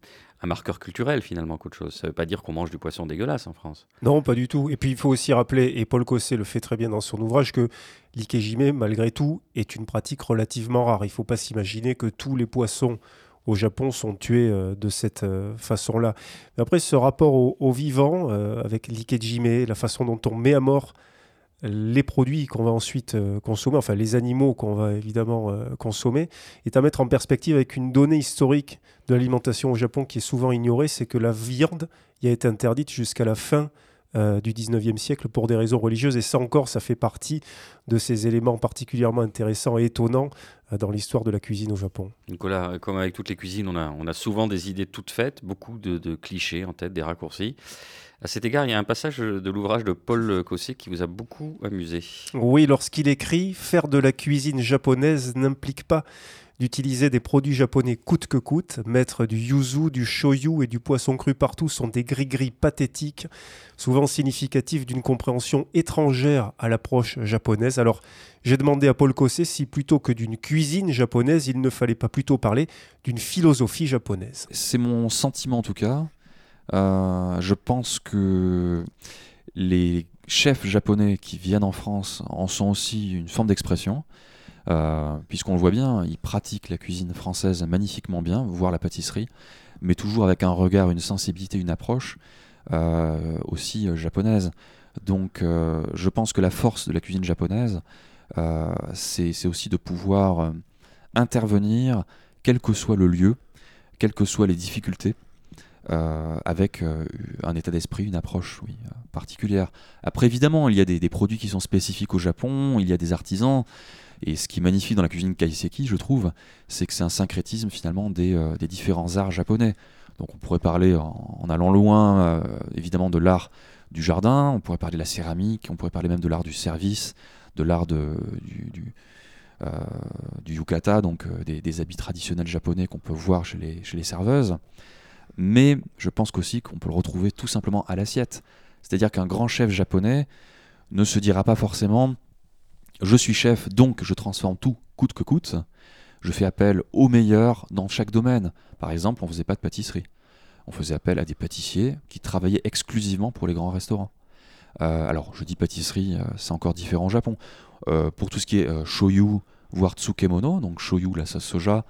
[SPEAKER 1] marqueur culturel finalement qu'autre chose. Ça ne veut pas dire qu'on mange du poisson dégueulasse en France.
[SPEAKER 2] Non, pas du tout. Et puis il faut aussi rappeler, et Paul Cossé le fait très bien dans son ouvrage, que l'ikejime, malgré tout, est une pratique relativement rare. Il ne faut pas s'imaginer que tous les poissons au Japon sont tués euh, de cette euh, façon-là. Après, ce rapport au, vivant, euh, avec l'ikejime, la façon dont on met à mort les produits qu'on va ensuite euh, consommer, enfin les animaux qu'on va évidemment euh, consommer, est à mettre en perspective avec une donnée historique de l'alimentation au Japon qui est souvent ignorée, c'est que la viande y a été interdite jusqu'à la fin euh, du 19e siècle pour des raisons religieuses. Et ça encore, ça fait partie de ces éléments particulièrement intéressants et étonnants dans l'histoire de la cuisine au Japon.
[SPEAKER 1] Nicolas, comme avec toutes les cuisines, on a, souvent des idées toutes faites, beaucoup de clichés en tête, des raccourcis. À cet égard, il y a un passage de l'ouvrage de Paul Cossé qui vous a beaucoup amusé.
[SPEAKER 2] Oui, lorsqu'il écrit Faire de la cuisine japonaise n'implique pas d'utiliser des produits japonais coûte que coûte. Mettre du yuzu, du shoyu et du poisson cru partout sont des gris-gris pathétiques, souvent significatifs d'une compréhension étrangère à l'approche japonaise. Alors, j'ai demandé à Paul Cossé si plutôt que d'une cuisine japonaise, il ne fallait pas plutôt parler d'une philosophie japonaise.
[SPEAKER 3] C'est mon sentiment en tout cas. Euh, je pense que les chefs japonais qui viennent en France en sont aussi une forme d'expression. Euh, puisqu'on le voit bien, ils pratiquent la cuisine française magnifiquement bien, voire la pâtisserie, mais toujours avec un regard, une sensibilité, une approche euh, aussi japonaise. Donc je pense que la force de la cuisine japonaise, c'est aussi de pouvoir intervenir, quel que soit le lieu, quelles que soient les difficultés, euh, avec euh, un état d'esprit, une approche oui, euh, particulière. Après, évidemment, il y a des, produits qui sont spécifiques au Japon, il y a des artisans, et ce qui est magnifique dans la cuisine kaiseki, je trouve, c'est que c'est un syncrétisme finalement des, différents arts japonais. Donc on pourrait parler, en, allant loin, évidemment, de l'art du jardin, on pourrait parler de la céramique, on pourrait parler même de l'art du service, de l'art du, yukata, donc des, habits traditionnels japonais qu'on peut voir chez les serveuses mais je pense qu'aussi qu'on peut le retrouver tout simplement à l'assiette. C'est-à-dire qu'un grand chef japonais ne se dira pas forcément je suis chef, donc je transforme tout coûte que coûte. Je fais appel aux meilleurs dans chaque domaine. Par exemple, on ne faisait pas de pâtisserie. On faisait appel à des pâtissiers qui travaillaient exclusivement pour les grands restaurants. Euh, alors, je dis pâtisserie, euh, c'est encore différent au Japon. Euh, pour tout ce qui est shoyu, voire tsukemono, donc shoyu, la sauce soja,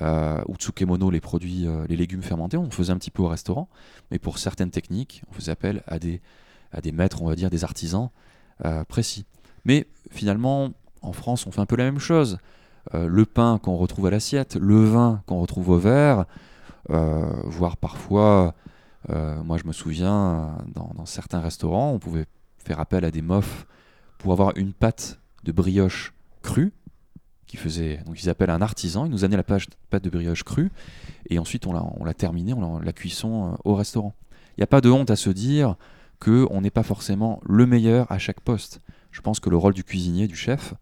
[SPEAKER 3] euh, ou tsukemono, les produits, euh, les légumes fermentés, on faisait un petit peu au restaurant, mais pour certaines techniques, on faisait appel à des, maîtres, on va dire, des artisans euh, précis. Mais finalement, en France, on fait un peu la même chose. le pain qu'on retrouve à l'assiette, le vin qu'on retrouve au verre, voire parfois, moi je me souviens, dans, dans, certains restaurants, on pouvait faire appel à des mofs pour avoir une pâte de brioche crue, qui faisait, ils appellent un artisan, il nous amenait la pâte de brioche crue, et ensuite on l'a, on on l'a, la cuisson euh, au restaurant. Il n'y a pas de honte à se dire qu'on n'est pas forcément le meilleur à chaque poste. Je pense que le rôle du cuisinier, du chef,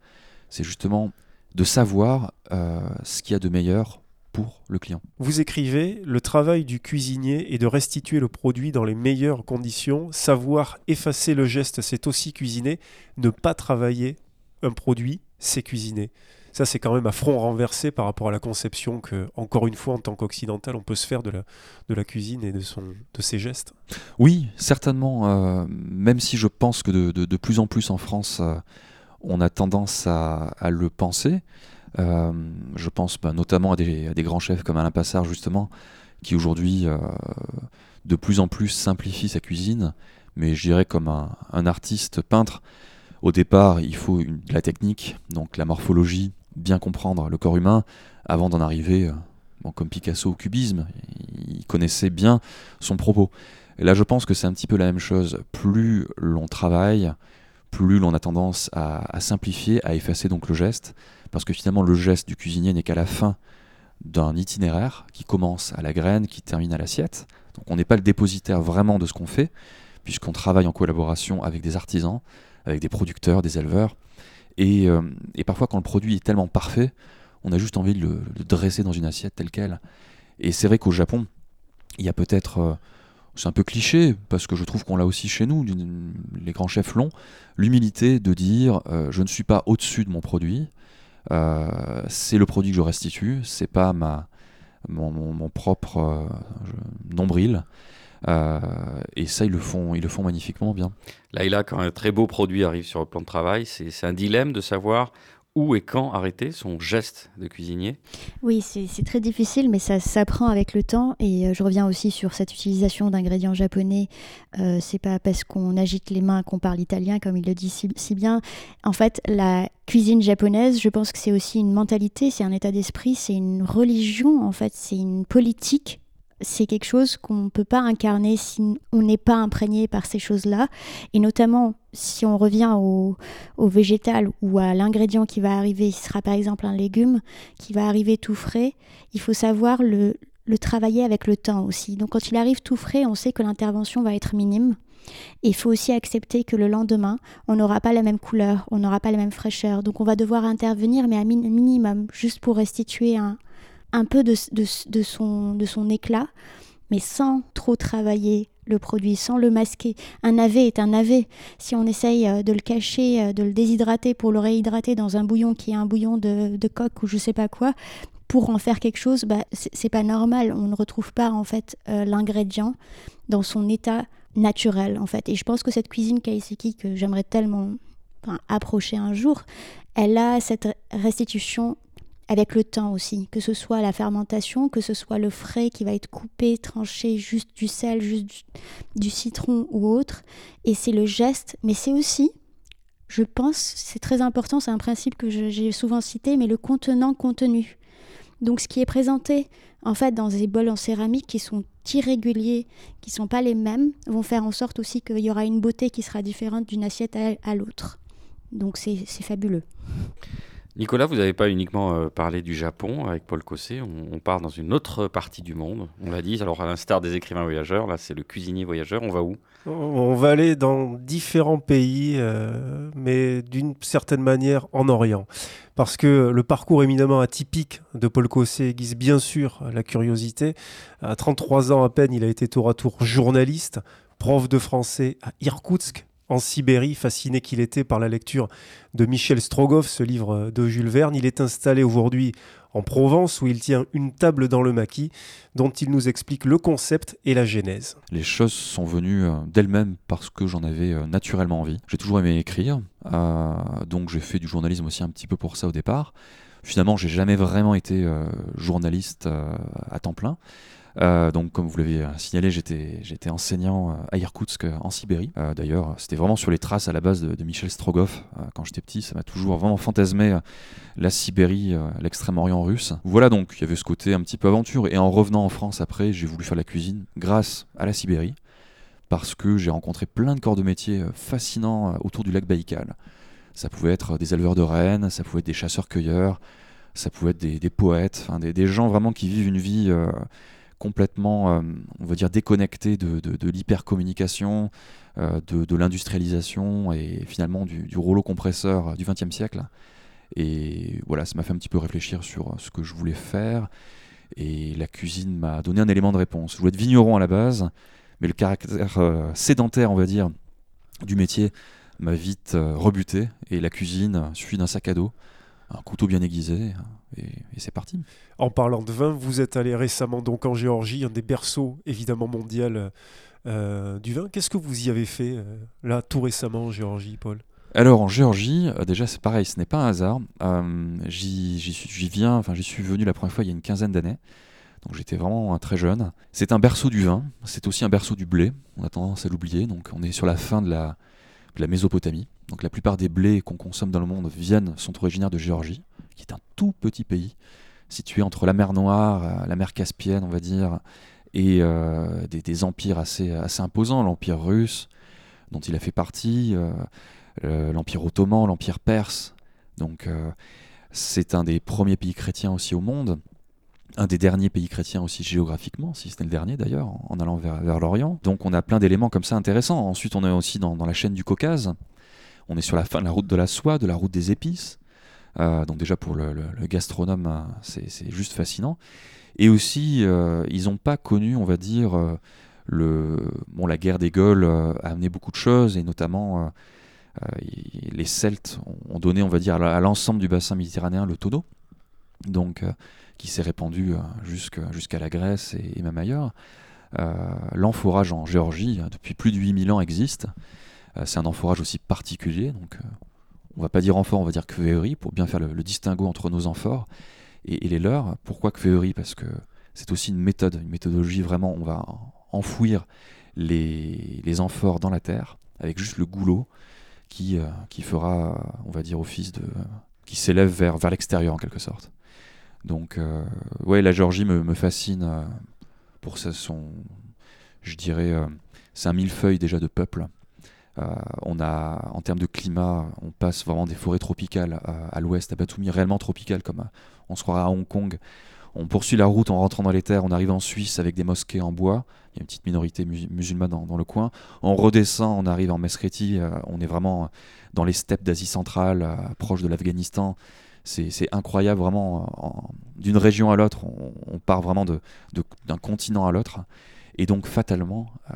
[SPEAKER 3] c'est justement de savoir euh, ce qu'il y a de meilleur pour le client.
[SPEAKER 2] Vous écrivez, le travail du cuisinier est de restituer le produit dans les meilleures conditions. Savoir effacer le geste, c'est aussi cuisiner. Ne pas travailler un produit, c'est cuisiner. Ça, c'est quand même à front renversé par rapport à la conception que, encore une fois, en tant qu'occidental, on peut se faire de la, de la cuisine et de, son, de ses gestes.
[SPEAKER 3] Oui, certainement. Euh, même si je pense que de, de, plus en plus en France, euh, on a tendance à, à le penser. Euh, je pense bah, notamment à des, à des, grands chefs comme Alain Passard, justement, qui aujourd'hui, de plus en plus, simplifie sa cuisine. Mais je dirais comme un, un artiste peintre, au départ, il faut une, la technique, donc la morphologie, bien comprendre le corps humain avant d'en arriver, euh, comme Picasso au cubisme, il connaissait bien son propos. Et là, je pense que c'est un petit peu la même chose. Plus l'on travaille, plus l'on a tendance à, simplifier, à effacer donc le geste, parce que finalement, le geste du cuisinier n'est qu'à la fin d'un itinéraire qui commence à la graine, qui termine à l'assiette. Donc on n'est pas le dépositaire vraiment de ce qu'on fait, puisqu'on travaille en collaboration avec des artisans, avec des producteurs, des éleveurs. Euh, et, parfois, quand le produit est tellement parfait, on a juste envie de le, dresser dans une assiette telle qu'elle. Et c'est vrai qu'au Japon, il y a peut-être. Euh, c'est un peu cliché, parce que je trouve qu'on l'a aussi chez nous, les grands chefs l'ont, l'humilité de dire euh, je ne suis pas au-dessus de mon produit, c'est le produit que je restitue, c'est pas ma, mon, propre nombril. Euh, et ça, ils le, font, ils le font magnifiquement bien.
[SPEAKER 1] Là, il a quand un très beau produit arrive sur le plan de travail, c'est un dilemme de savoir où et quand arrêter son geste de cuisinier
[SPEAKER 4] Oui, c'est très difficile, mais ça s'apprend avec le temps. Et euh, je reviens aussi sur cette utilisation d'ingrédients japonais. Euh, c'est pas parce qu'on agite les mains qu'on parle italien, comme il le dit si, si bien. En fait, la cuisine japonaise, je pense que c'est aussi une mentalité, c'est un état d'esprit, c'est une religion, en fait, c'est une politique c'est quelque chose qu'on ne peut pas incarner si on n'est pas imprégné par ces choses-là. Et notamment, si on revient au, végétal ou à l'ingrédient qui va arriver, ce sera par exemple un légume qui va arriver tout frais, il faut savoir le, travailler avec le temps aussi. Donc quand il arrive tout frais, on sait que l'intervention va être minime. Et il faut aussi accepter que le lendemain, on n'aura pas la même couleur, on n'aura pas la même fraîcheur. Donc on va devoir intervenir, mais à minimum, juste pour restituer un, un peu de, son, éclat, mais sans trop travailler le produit, sans le masquer. Un navet est un navet. Si on essaye euh, de le cacher, euh, de le déshydrater pour le réhydrater dans un bouillon qui est un bouillon de, coque ou je sais pas quoi, pour en faire quelque chose, bah, c'est pas normal. On ne retrouve pas en fait euh, l'ingrédient dans son état naturel en fait. Et je pense que cette cuisine kaiseki que j'aimerais tellement approcher un jour, elle a cette restitution avec le temps aussi, que ce soit la fermentation, que ce soit le frais qui va être coupé, tranché, juste du sel, juste du, citron ou autre. Et c'est le geste, mais c'est aussi, je pense, c'est très important, c'est un principe que j'ai souvent cité, mais le contenant-contenu. Donc ce qui est présenté en fait dans des bols en céramique qui sont irréguliers, qui sont pas les mêmes, vont faire en sorte aussi qu'il y aura une beauté qui sera différente d'une assiette à l'autre. Donc c'est fabuleux.
[SPEAKER 1] Nicolas, vous n'avez pas uniquement euh, parlé du Japon avec Paul Cossé, on, part dans une autre partie du monde, on l'a dit, alors à l'instar des écrivains voyageurs, là c'est le cuisinier voyageur, on va où?
[SPEAKER 2] On va aller dans différents pays, euh, mais d'une certaine manière en Orient. Parce que le parcours éminemment atypique de Paul Cossé aiguise bien sûr la curiosité. À 33 ans à peine, il a été tour à tour journaliste, prof de français à Irkoutsk, en Sibérie, fasciné qu'il était par la lecture de Michel Strogoff, ce livre de Jules Verne. Il est installé aujourd'hui en Provence où il tient une table dans le maquis dont il nous explique le concept et la genèse.
[SPEAKER 3] Les choses sont venues euh, d'elles-mêmes parce que j'en avais euh, naturellement envie. J'ai toujours aimé écrire, euh, donc j'ai fait du journalisme aussi un petit peu pour ça au départ. Finalement, j'ai jamais vraiment été journaliste à temps plein. Euh, donc, comme vous l'avez signalé, j'étais, enseignant euh, à Irkoutsk, euh, en Sibérie. d'ailleurs, c'était vraiment sur les traces à la base de, Michel Strogoff. quand j'étais petit, ça m'a toujours vraiment fantasmé la Sibérie, l'extrême-orient russe. Voilà donc, il y avait ce côté un petit peu aventure. Et en revenant en France après, j'ai voulu faire la cuisine grâce à la Sibérie. Parce que j'ai rencontré plein de corps de métier fascinants autour du lac Baïkal. Ça pouvait être des éleveurs de rennes, ça pouvait être des chasseurs-cueilleurs, ça pouvait être des, poètes, des, gens vraiment qui vivent une vie complètement, euh, on va dire, déconnecté de, de, l'hypercommunication, euh, de, l'industrialisation et finalement du, rouleau compresseur du XXe siècle. Et voilà, ça m'a fait un petit peu réfléchir sur ce que je voulais faire. Et la cuisine m'a donné un élément de réponse. Je voulais être vigneron à la base, mais le caractère euh, sédentaire, on va dire, du métier m'a vite rebuté. Et la cuisine suffit d'un sac à dos un couteau bien aiguisé, et, c'est parti.
[SPEAKER 2] En parlant de vin, vous êtes allé récemment donc en Géorgie, un des berceaux évidemment mondial du vin. Qu'est-ce que vous y avez fait là tout récemment en Géorgie, Paul?
[SPEAKER 3] Alors en Géorgie, déjà c'est pareil, ce n'est pas un hasard. j'y viens, enfin j'y suis venu la première fois il y a une quinzaine d'années. Donc j'étais vraiment très jeune. C'est un berceau du vin, c'est aussi un berceau du blé, on a tendance à l'oublier. Donc on est sur la fin de la, Mésopotamie. Donc la plupart des blés qu'on consomme dans le monde viennent, sont originaires de Géorgie, qui est un tout petit pays, situé entre la mer Noire, euh, la mer Caspienne, on va dire, et euh, des, empires assez, imposants, l'empire russe, dont il a fait partie, euh, l'empire ottoman, l'empire perse. Donc c'est un des premiers pays chrétiens aussi au monde un des derniers pays chrétiens aussi géographiquement, si ce n'est le dernier d'ailleurs, en allant vers, l'Orient. Donc on a plein d'éléments comme ça intéressants. Ensuite on est aussi dans, la chaîne du Caucase. On est sur la fin de la route de la soie, de la route des épices. Euh, donc déjà pour le, gastronome, euh, c'est juste fascinant. Et aussi, euh, ils n'ont pas connu, on va dire, bon, la guerre des Gaules a amené beaucoup de choses, et notamment les Celtes ont donné, on va dire, à l'ensemble du bassin méditerranéen le tonneau. Donc qui s'est répandu euh, jusqu'à la Grèce et, même ailleurs. Euh, l'enfourage en Géorgie, hein, depuis plus de 8000 ans, existe. Euh, c'est un enfourage aussi particulier, donc on va pas dire amphore, on va dire kveuri, pour bien faire le, distinguo entre nos amphores et, les leurs. Pourquoi kveuri? Parce que c'est aussi une méthode, une méthodologie vraiment, on va enfouir les, les amphores dans la terre, avec juste le goulot qui, qui fera, on va dire, office de... qui s'élève vers, vers l'extérieur en quelque sorte. Donc, euh, ouais, la Géorgie me, fascine euh, pour son, je dirais, euh, c'est un millefeuille déjà de peuple. On a, en termes de climat, on passe vraiment des forêts tropicales à l'ouest, à Batumi, réellement tropicales, comme on se croirait à Hong Kong. On poursuit la route en rentrant dans les terres, on arrive en Suisse avec des mosquées en bois, il y a une petite minorité musulmane dans, le coin. On redescend, on arrive en Meskheti, on est vraiment dans les steppes d'Asie centrale, proche de l'Afghanistan c'est incroyable vraiment. D'une région à l'autre, on, part vraiment d'un continent à l'autre. Et donc, fatalement, euh,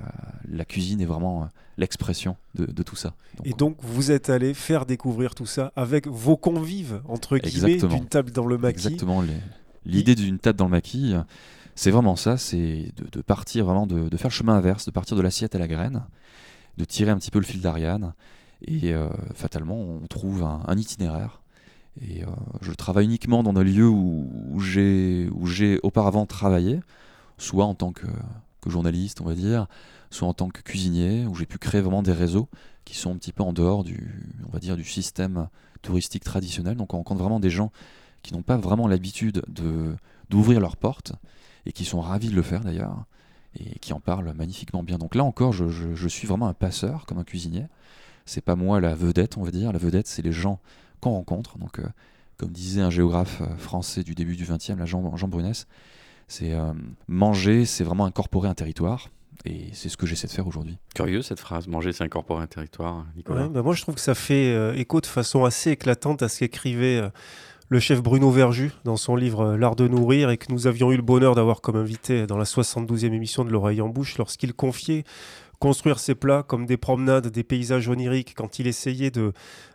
[SPEAKER 3] la cuisine est vraiment euh, l'expression de, tout ça.
[SPEAKER 2] et donc, vous êtes allé faire découvrir tout ça avec vos convives, entre guillemets, d'une table dans le maquis.
[SPEAKER 3] Exactement. L'idée d'une table dans le maquis, c'est vraiment ça c'est de, partir vraiment, de, faire chemin inverse, de partir de l'assiette à la graine, de tirer un petit peu le fil d'Ariane. Et euh, fatalement, on trouve un itinéraire et euh, je travaille uniquement dans un lieu où, où j'ai auparavant travaillé, soit en tant que, journaliste, on va dire, soit en tant que cuisinier, où j'ai pu créer vraiment des réseaux qui sont un petit peu en dehors du, on va dire, du système touristique traditionnel. Donc on rencontre vraiment des gens qui n'ont pas vraiment l'habitude d'ouvrir leurs portes et qui sont ravis de le faire d'ailleurs et qui en parlent magnifiquement bien. Donc là encore, je, suis vraiment un passeur comme un cuisinier. C'est pas moi la vedette, on va dire. La vedette, c'est les gens qu'on rencontre. Donc, euh, comme disait un géographe euh, français du début du XXe, Jean, Jean Brunès, c'est euh, manger, c'est vraiment incorporer un territoire. Et c'est ce que j'essaie de faire aujourd'hui.
[SPEAKER 1] Curieux cette phrase, manger c'est incorporer un territoire, Nicolas.
[SPEAKER 2] bah moi je trouve que ça fait écho de façon assez éclatante à ce qu'écrivait le chef Bruno Verju dans son livre L'art de nourrir et que nous avions eu le bonheur d'avoir comme invité dans la 72e émission de l'oreille en bouche lorsqu'il confiait construire ses plats comme des promenades, des paysages oniriques, quand il essayait de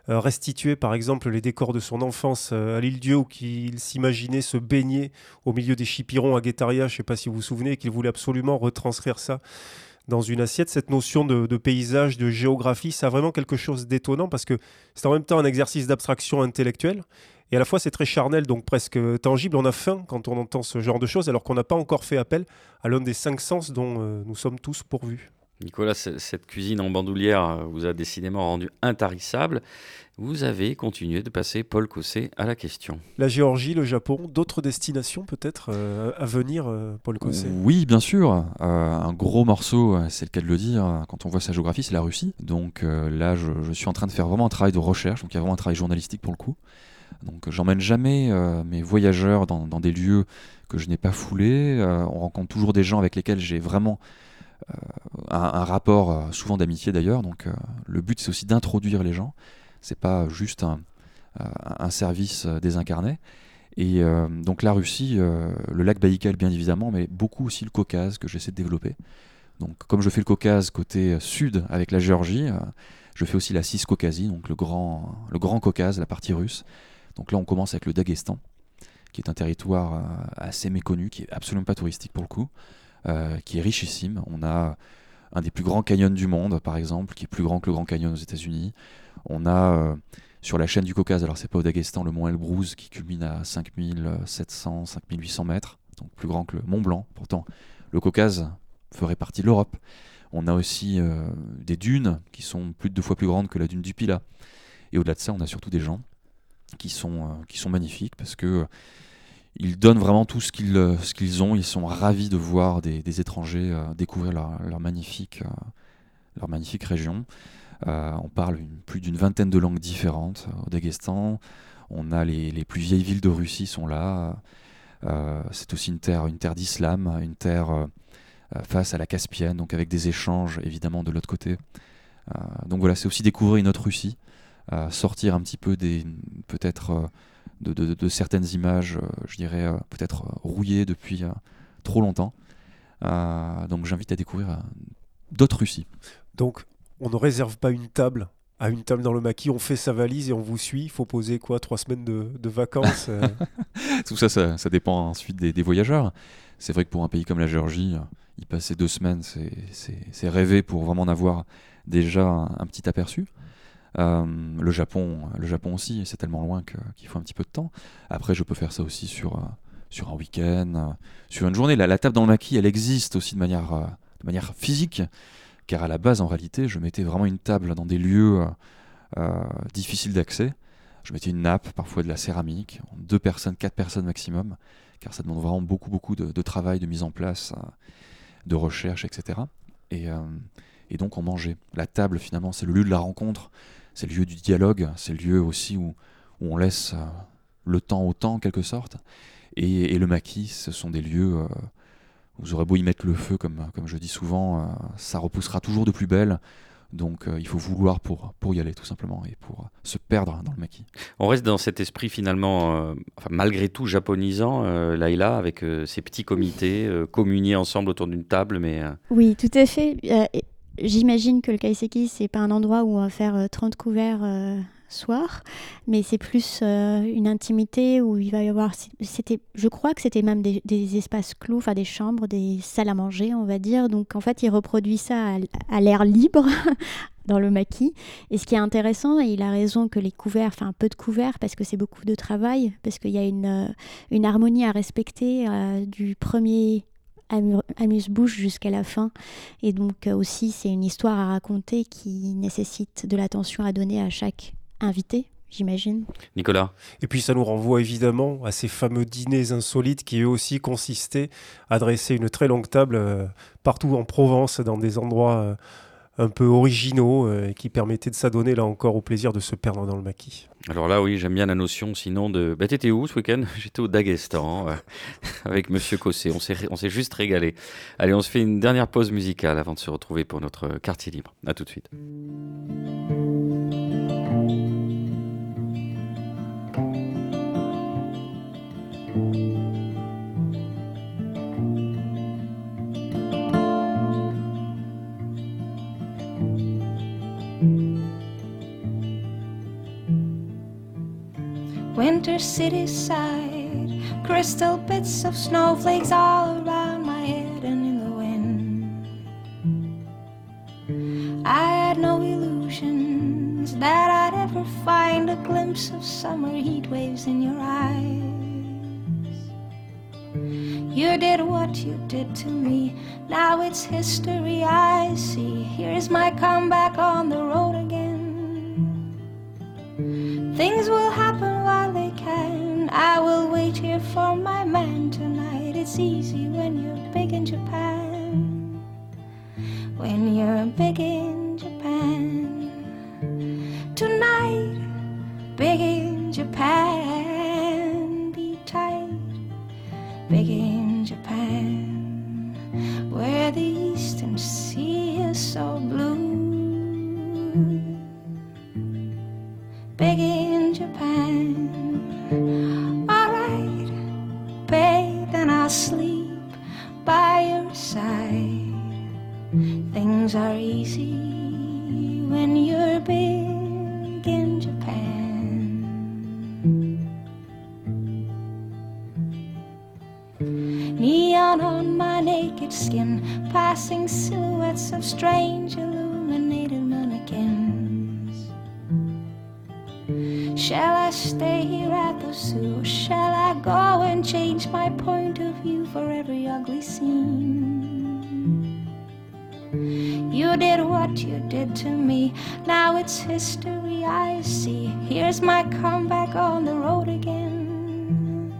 [SPEAKER 2] euh, restituer par exemple les décors de son enfance euh, à l'île Dieu où qu'il s'imaginait se baigner au milieu des chipirons à Guétaria, je ne sais pas si vous vous souvenez, qu'il voulait absolument retranscrire ça dans une assiette. Cette notion de, paysage, de géographie, ça a vraiment quelque chose d'étonnant parce que c'est en même temps un exercice d'abstraction intellectuelle et à la fois c'est très charnel, donc presque tangible. On a faim quand on entend ce genre de choses alors qu'on n'a pas encore fait appel à l'un des cinq sens dont euh, nous sommes tous pourvus.
[SPEAKER 1] Nicolas, cette cuisine en bandoulière euh, vous a décidément rendu intarissable. Vous avez continué de passer Paul Cossé à la question.
[SPEAKER 2] La Géorgie, le Japon, d'autres destinations peut-être euh, à venir, euh, Paul Cossé?
[SPEAKER 3] Oui, bien sûr. un gros morceau, c'est le cas de le dire, quand on voit sa géographie, c'est la Russie. Donc là, je, suis en train de faire vraiment un travail de recherche, donc il y a vraiment un travail journalistique pour le coup. Donc j'emmène jamais mes voyageurs dans, dans, des lieux que je n'ai pas foulés. on rencontre toujours des gens avec lesquels j'ai vraiment euh, un, rapport euh, souvent d'amitié d'ailleurs. Donc euh, le but c'est aussi d'introduire les gens. C'est pas juste un, un service désincarné. Et donc la Russie, le lac Baïkal bien évidemment, mais beaucoup aussi le Caucase que j'essaie de développer. Donc comme je fais le Caucase côté sud avec la Géorgie, je fais aussi la Ciscaucasie, donc le grand, le grand Caucase, la partie russe. Donc là, on commence avec le Daghestan, qui est un territoire assez méconnu, qui est absolument pas touristique pour le coup, euh, qui est richissime. On a un des plus grands canyons du monde, par exemple, qui est plus grand que le Grand Canyon aux États-Unis. On a euh, sur la chaîne du Caucase, alors c'est pas au Daghestan, le mont Elbrouz qui culmine à 5700, 5800 mètres, donc plus grand que le Mont Blanc. Pourtant, le Caucase ferait partie de l'Europe. On a aussi des dunes qui sont plus de deux fois plus grandes que la dune du Pila. Et au-delà de ça, on a surtout des gens qui sont, qui sont magnifiques parce que ils donnent vraiment tout ce qu'ils euh, ce qu'ils ont. Ils sont ravis de voir des, étrangers euh, découvrir leur, magnifique, euh, leur magnifique région. on parle plus d'une vingtaine de langues différentes au Daghestan. On a les, les, plus vieilles villes de Russie sont là. c'est aussi une terre, une terre d'islam, une terre face à la Caspienne, donc avec des échanges évidemment de l'autre côté. donc voilà, c'est aussi découvrir une autre Russie, sortir un petit peu des peut-être de, certaines images, euh, je dirais euh, peut-être euh, rouillées depuis trop longtemps. donc j'invite à découvrir d'autres Russies.
[SPEAKER 2] Donc on ne réserve pas une table à une table dans le maquis, on fait sa valise et on vous suit. Il faut poser quoi Trois semaines de, vacances [LAUGHS]
[SPEAKER 3] Tout ça, ça, dépend ensuite des, voyageurs. C'est vrai que pour un pays comme la Géorgie, y passer deux semaines, c'est rêver pour vraiment en avoir déjà un petit aperçu. Euh, le Japon, le Japon aussi, c'est tellement loin qu'il faut un petit peu de temps. Après, je peux faire ça aussi sur, euh, sur un week-end, euh, sur une journée. La, la, table dans le maquis, elle existe aussi de manière, de manière physique, car à la base, en réalité, je mettais vraiment une table dans des lieux difficiles d'accès. Je mettais une nappe, parfois de la céramique, deux personnes, quatre personnes maximum, car ça demande vraiment beaucoup, beaucoup de, travail, de mise en place, de recherche, etc. Et, et donc on mangeait. La table, finalement, c'est le lieu de la rencontre, c'est le lieu du dialogue, c'est le lieu aussi où, on laisse euh, le temps au temps, en quelque sorte. Et, le maquis, ce sont des lieux où euh, vous aurez beau y mettre le feu, comme, comme je dis souvent, euh, ça repoussera toujours de plus belle. Donc il faut vouloir pour, pour y aller tout simplement et pour se perdre dans le maquis.
[SPEAKER 1] On reste dans cet esprit finalement, malgré tout japonisant, Laïla, avec ces petits comités, communier ensemble autour d'une table. mais
[SPEAKER 4] Oui, tout à fait. J'imagine que le kaiseki, c'est pas un endroit où on va faire 30 euh, couverts euh, soir, mais c'est plus euh, une intimité où il va y avoir. C'était, je crois que c'était même des, espaces clos, enfin des chambres, des salles à manger, on va dire. Donc en fait, il reproduit ça à, l'air libre. [LAUGHS] dans le maquis. Et ce qui est intéressant, et il a raison que les couverts, enfin un peu de couverts, parce que c'est beaucoup de travail, parce qu'il y a une, une harmonie à respecter du premier amuse-bouche jusqu'à la fin. Et donc euh, aussi, c'est une histoire à raconter qui nécessite de l'attention à donner à chaque invité, j'imagine.
[SPEAKER 1] Nicolas
[SPEAKER 2] Et puis ça nous renvoie évidemment à ces fameux dîners insolites qui eux aussi consistaient à dresser une très longue table euh, partout en Provence, dans des endroits euh, un peu originaux euh, qui permettaient de s'adonner là encore au plaisir de se perdre dans le maquis.
[SPEAKER 1] Alors là, oui, j'aime bien la notion sinon de. Bah, t'étais où ce week-end? [LAUGHS] J'étais au Daghestan [LAUGHS] avec Monsieur Cossé. On s'est juste régalé. Allez, on se fait une dernière pause musicale avant de se retrouver pour notre quartier libre. À tout de suite.
[SPEAKER 5] Winter city side. Crystal bits of snowflakes all around my head and in the wind. I had no illusions that I'd ever find a glimpse of summer heat waves in your eyes. You did what you did to me, now it's history I see. Here's my comeback on the road again. Things will happen. I will wait here for my man tonight. It's easy when you're big in Japan. When you're big in Japan. Tonight, big in Japan. Be tight, big in Japan. Where the eastern sea is so blue. Begging Things are easy when you're big in Japan. Neon on my naked skin, passing silhouettes of strange illuminated mannequins. Shall I stay here at the zoo? Shall I go and change my point of view for every ugly scene? Did what you did to me, now it's history I see. Here's my comeback on the road again.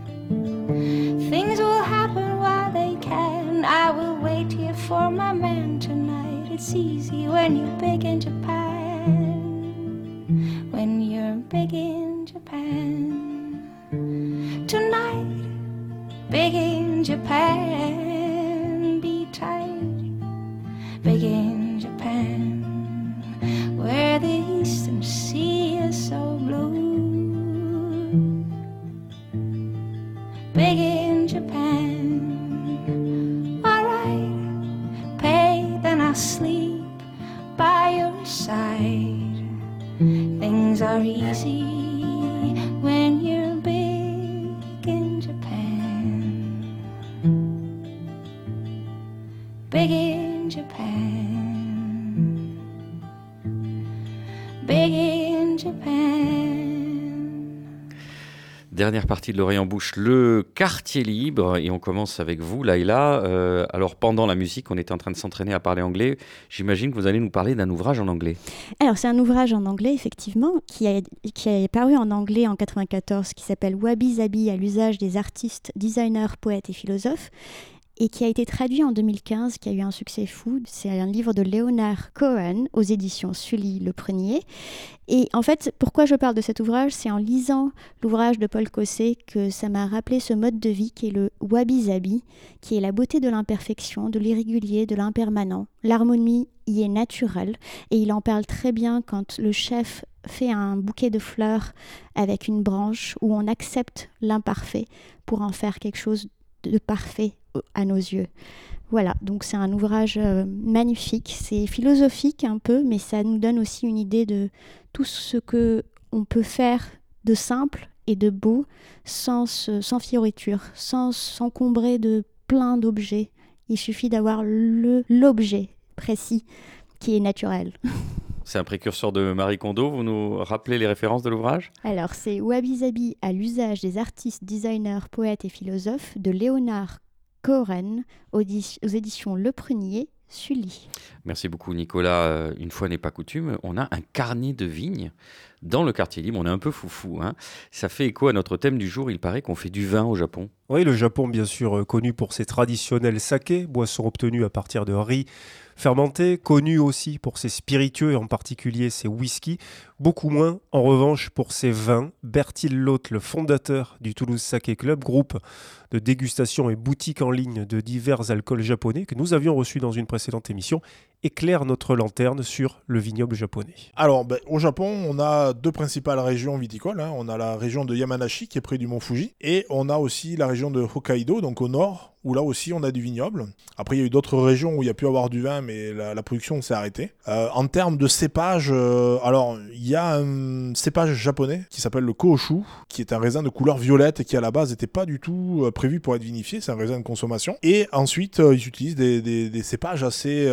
[SPEAKER 5] Things will happen while they can. I will wait here for my man tonight. It's easy when you're big in Japan. When you're big in Japan. Tonight, big in Japan.
[SPEAKER 1] De l'oreille en bouche, le quartier libre. Et on commence avec vous, Laïla. Euh, alors, pendant la musique, on était en train de s'entraîner à parler anglais. J'imagine que vous allez nous parler d'un ouvrage en anglais.
[SPEAKER 4] Alors, c'est un ouvrage en anglais, effectivement, qui, a, qui est paru en anglais en 94, qui s'appelle Wabi Zabi à l'usage des artistes, designers, poètes et philosophes, et qui a été traduit en 2015, qui a eu un succès fou. C'est un livre de Leonard Cohen aux éditions Sully Le Prunier. Et en fait, pourquoi je parle de cet ouvrage? C'est en lisant l'ouvrage de Paul Cossé que ça m'a rappelé ce mode de vie qui est le wabi-sabi, qui est la beauté de l'imperfection, de l'irrégulier, de l'impermanent. L'harmonie y est naturelle et il en parle très bien quand le chef fait un bouquet de fleurs avec une branche où on accepte l'imparfait pour en faire quelque chose de parfait à nos yeux. Voilà, donc c'est un ouvrage euh, magnifique, c'est philosophique un peu, mais ça nous donne aussi une idée de tout ce que on peut faire de simple et de beau sans, sans fioriture, sans s'encombrer de plein d'objets. Il suffit d'avoir l'objet précis qui est naturel. [LAUGHS]
[SPEAKER 1] C'est un précurseur de Marie Kondo. Vous nous rappelez les références de l'ouvrage?
[SPEAKER 4] Alors, c'est Wabi Sabi à l'usage des artistes, designers, poètes et philosophes de Léonard Cohen aux, di- aux éditions Le Prunier, Sully.
[SPEAKER 1] Merci beaucoup, Nicolas. Euh, Une fois n'est pas coutume, on a un carnet de vignes dans le quartier libre. On est un peu foufou. Hein Ça fait écho à notre thème du jour. Il paraît qu'on fait du vin au Japon.
[SPEAKER 2] Oui, le Japon, bien sûr, euh, connu pour ses traditionnels sakés, boissons obtenues à partir de riz fermenté, connu aussi pour ses spiritueux et en particulier ses whisky, beaucoup moins en revanche pour ses vins. Bertil Loth, le fondateur du Toulouse Sake Club, groupe de dégustation et boutique en ligne de divers alcools japonais que nous avions reçu dans une précédente émission, éclaire notre lanterne sur le vignoble japonais.
[SPEAKER 6] Alors, ben, au Japon, on a deux principales régions viticoles. hein. On a la région de Yamanashi, qui est près du mont Fuji, et on a aussi la région de Hokkaido, donc au nord, où là aussi on a du vignoble. Après, il y a eu d'autres régions où il y a pu avoir du vin, mais la, production s'est arrêtée. Euh, en termes de cépage, euh, alors il y a un cépage japonais qui s'appelle le Kooshu, qui est un raisin de couleur violette et qui à la base n'était pas du tout euh, prévu pour être vinifié. C'est un raisin de consommation. Et ensuite, ils utilisent des, cépages assez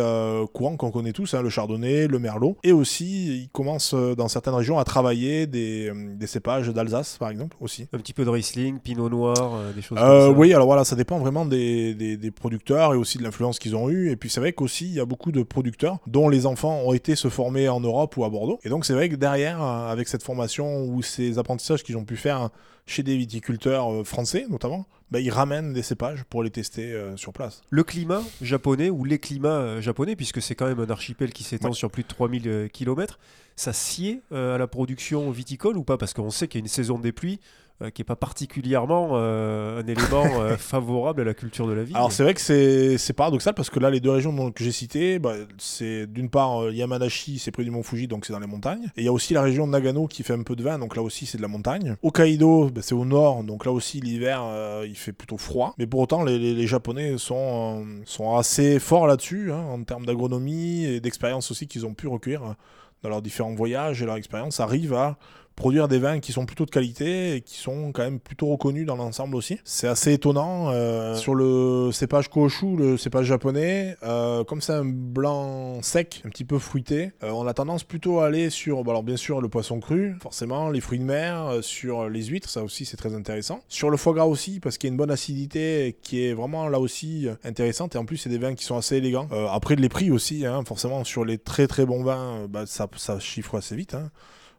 [SPEAKER 6] courants qu'on connaît tous, hein, le chardonnay, le merlot. Et aussi, ils commencent euh, dans certaines régions à travailler des, euh, des cépages d'Alsace, par exemple, aussi.
[SPEAKER 2] Un petit peu de Riesling, Pinot Noir, euh, des choses comme ça.
[SPEAKER 6] oui, alors voilà, ça dépend vraiment des, des- des producteurs et aussi de l'influence qu'ils ont eu. Et puis c'est vrai qu'aussi, il y a beaucoup de producteurs dont les enfants ont été se former en Europe ou à Bordeaux. Et donc c'est vrai que derrière, avec cette formation ou ces apprentissages qu'ils ont pu faire chez des viticulteurs euh, français notamment, bah, ils ramènent des cépages pour les tester euh, sur place.
[SPEAKER 2] Le climat japonais ou les climats euh, japonais, puisque c'est quand même un archipel qui s'étend
[SPEAKER 6] Ouais.
[SPEAKER 2] sur plus de 3000 km, ça sied à la production viticole ou pas? Parce qu'on sait qu'il y a une saison des pluies euh, qui n'est pas particulièrement euh, un élément euh, [LAUGHS] favorable à la culture de la vie.
[SPEAKER 6] Alors c'est vrai que c'est c'est paradoxal parce que là les deux régions dont- que j'ai citées, bah, c'est d'une part Yamanashi, c'est près du mont Fuji donc c'est dans les montagnes, et il y a aussi la région de Nagano qui fait un peu de vin donc là aussi c'est de la montagne. Hokkaido bah, c'est au nord donc là aussi l'hiver il fait plutôt froid, mais pour autant les, les- les Japonais sont sont assez forts là-dessus hein, en termes d'agronomie et d'expérience aussi qu'ils ont pu recueillir dans leurs différents voyages et leur expérience arrivent à produire des vins qui sont plutôt de qualité et qui sont quand même plutôt reconnus dans l'ensemble aussi. C'est assez étonnant. euh, sur le cépage Koshu, le cépage japonais, euh, comme c'est un blanc sec, un petit peu fruité, euh, on a tendance plutôt à aller sur, bah alors bien sûr, le poisson cru, forcément, les fruits de mer, euh, sur les huîtres, ça aussi c'est très intéressant. Sur le foie gras aussi, parce qu'il y a une bonne acidité qui est vraiment là aussi intéressante. Et en plus, c'est des vins qui sont assez élégants. Euh, après, les prix aussi, hein, forcément, sur les très très bons vins, euh, bah, ça, ça chiffre assez vite. hein.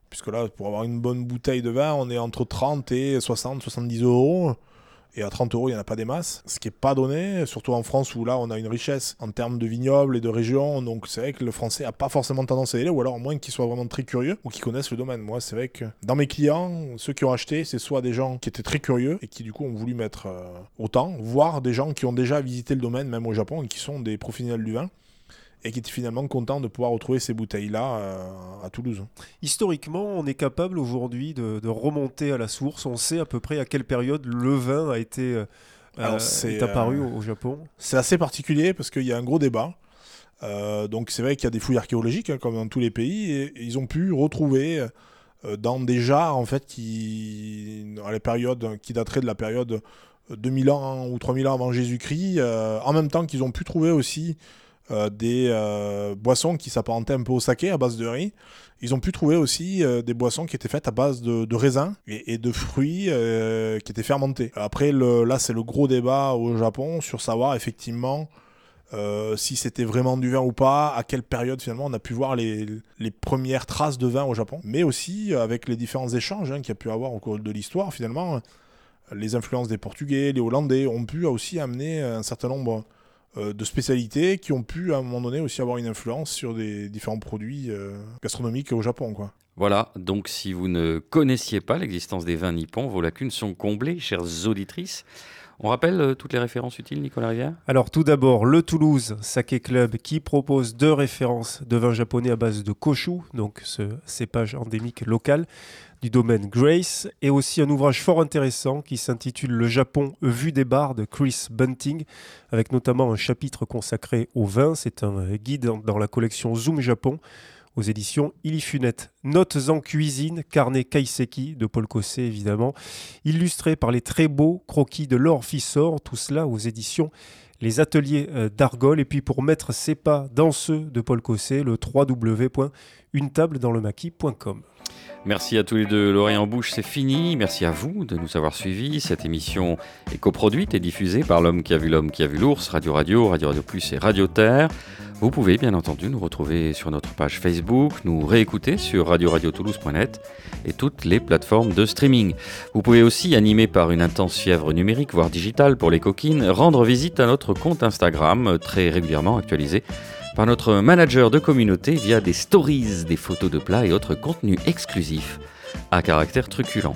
[SPEAKER 6] Puisque là, pour avoir une bonne bouteille de vin, on est entre 30 et 60, 70 euros. Et à 30 euros, il n'y en a pas des masses. Ce qui n'est pas donné, surtout en France où là, on a une richesse en termes de vignobles et de régions. Donc c'est vrai que le français n'a pas forcément tendance à y aller, ou alors à moins qu'il soit vraiment très curieux ou qu'il connaisse le domaine. Moi, c'est vrai que dans mes clients, ceux qui ont acheté, c'est soit des gens qui étaient très curieux et qui du coup ont voulu mettre euh, autant, voire des gens qui ont déjà visité le domaine, même au Japon, et qui sont des professionnels du vin. Et qui étaient finalement contents de pouvoir retrouver ces bouteilles-là euh, à Toulouse.
[SPEAKER 2] Historiquement, on est capable aujourd'hui de, de remonter à la source. On sait à peu près à quelle période le vin a été euh,
[SPEAKER 6] Alors,
[SPEAKER 2] euh, est apparu
[SPEAKER 6] euh,
[SPEAKER 2] au, Japon.
[SPEAKER 6] C'est assez particulier parce qu'il y a un gros débat. Donc c'est vrai qu'il y a des fouilles archéologiques hein, comme dans tous les pays et, et ils ont pu retrouver dans des jarres en fait qui à la période qui dateraient de la période 2000 ans ou 3000 ans avant Jésus-Christ en même temps qu'ils ont pu trouver aussi euh, des euh, boissons qui s'apparentaient un peu au saké à base de riz. Ils ont pu trouver aussi euh, des boissons qui étaient faites à base de, raisins et, de fruits qui étaient fermentés. Après, là, c'est le gros débat au Japon sur savoir effectivement si c'était vraiment du vin ou pas, à quelle période finalement on a pu voir les, premières traces de vin au Japon, mais aussi avec les différents échanges hein, qu'il y a pu avoir au cours de l'histoire finalement. Les influences des Portugais, les Hollandais ont pu aussi amener un certain nombre de spécialités qui ont pu à un moment donné aussi avoir une influence sur des différents produits euh, gastronomiques au Japon. Quoi.
[SPEAKER 1] Voilà, donc si vous ne connaissiez pas l'existence des vins nippons, vos lacunes sont comblées, chères auditrices. On rappelle euh, toutes les références utiles, Nicolas Rivière?
[SPEAKER 2] Alors tout d'abord, le Toulouse Sake Club qui propose deux références de vin japonais à base de koshu, donc ce cépage endémique local du domaine Grace, et aussi un ouvrage fort intéressant qui s'intitule Le Japon vue des bars de Chris Bunting, avec notamment un chapitre consacré au vin. C'est un guide dans la collection Zoom Japon aux éditions Ilifunet. Notes en cuisine, carnet Kaiseki de Paul Cossé évidemment, illustré par les très beaux croquis de Laure Fissor, tout cela aux éditions Les Ateliers euh, d'Argol. Et puis pour mettre ses pas dans ceux de Paul Cossé, le www.unetabledanslemaki.com.
[SPEAKER 1] Merci à tous les deux. L'oreille en bouche, c'est fini. Merci à vous de nous avoir suivis. Cette émission est coproduite et diffusée par l'homme qui a vu l'homme qui a vu l'ours, Radio Radio, Radio Radio Plus et Radio Terre. Vous pouvez bien entendu nous retrouver sur notre page Facebook, nous réécouter sur radioradiotoulouse.net et toutes les plateformes de streaming. Vous pouvez aussi, animé par une intense fièvre numérique, voire digitale pour les coquines, rendre visite à notre compte Instagram, très régulièrement actualisé par notre manager de communauté via des stories, des photos de plats et autres contenus exclusifs à caractère truculent.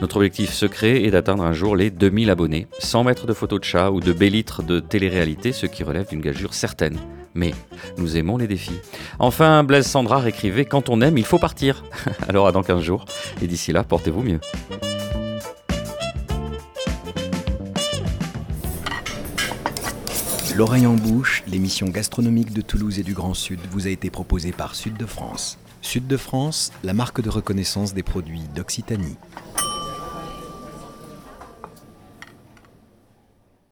[SPEAKER 1] Notre objectif secret est d'atteindre un jour les 2000 abonnés, sans mettre de photos de chats ou de bellitres de télé-réalité, ce qui relève d'une gageure certaine. Mais nous aimons les défis. Enfin, Blaise Sandra écrivait Quand on aime, il faut partir. [LAUGHS] Alors à dans 15 jours. Et d'ici là, portez-vous mieux.
[SPEAKER 7] L'oreille en bouche, l'émission gastronomique de Toulouse et du Grand Sud vous a été proposée par Sud de France. Sud de France, la marque de reconnaissance des produits d'Occitanie.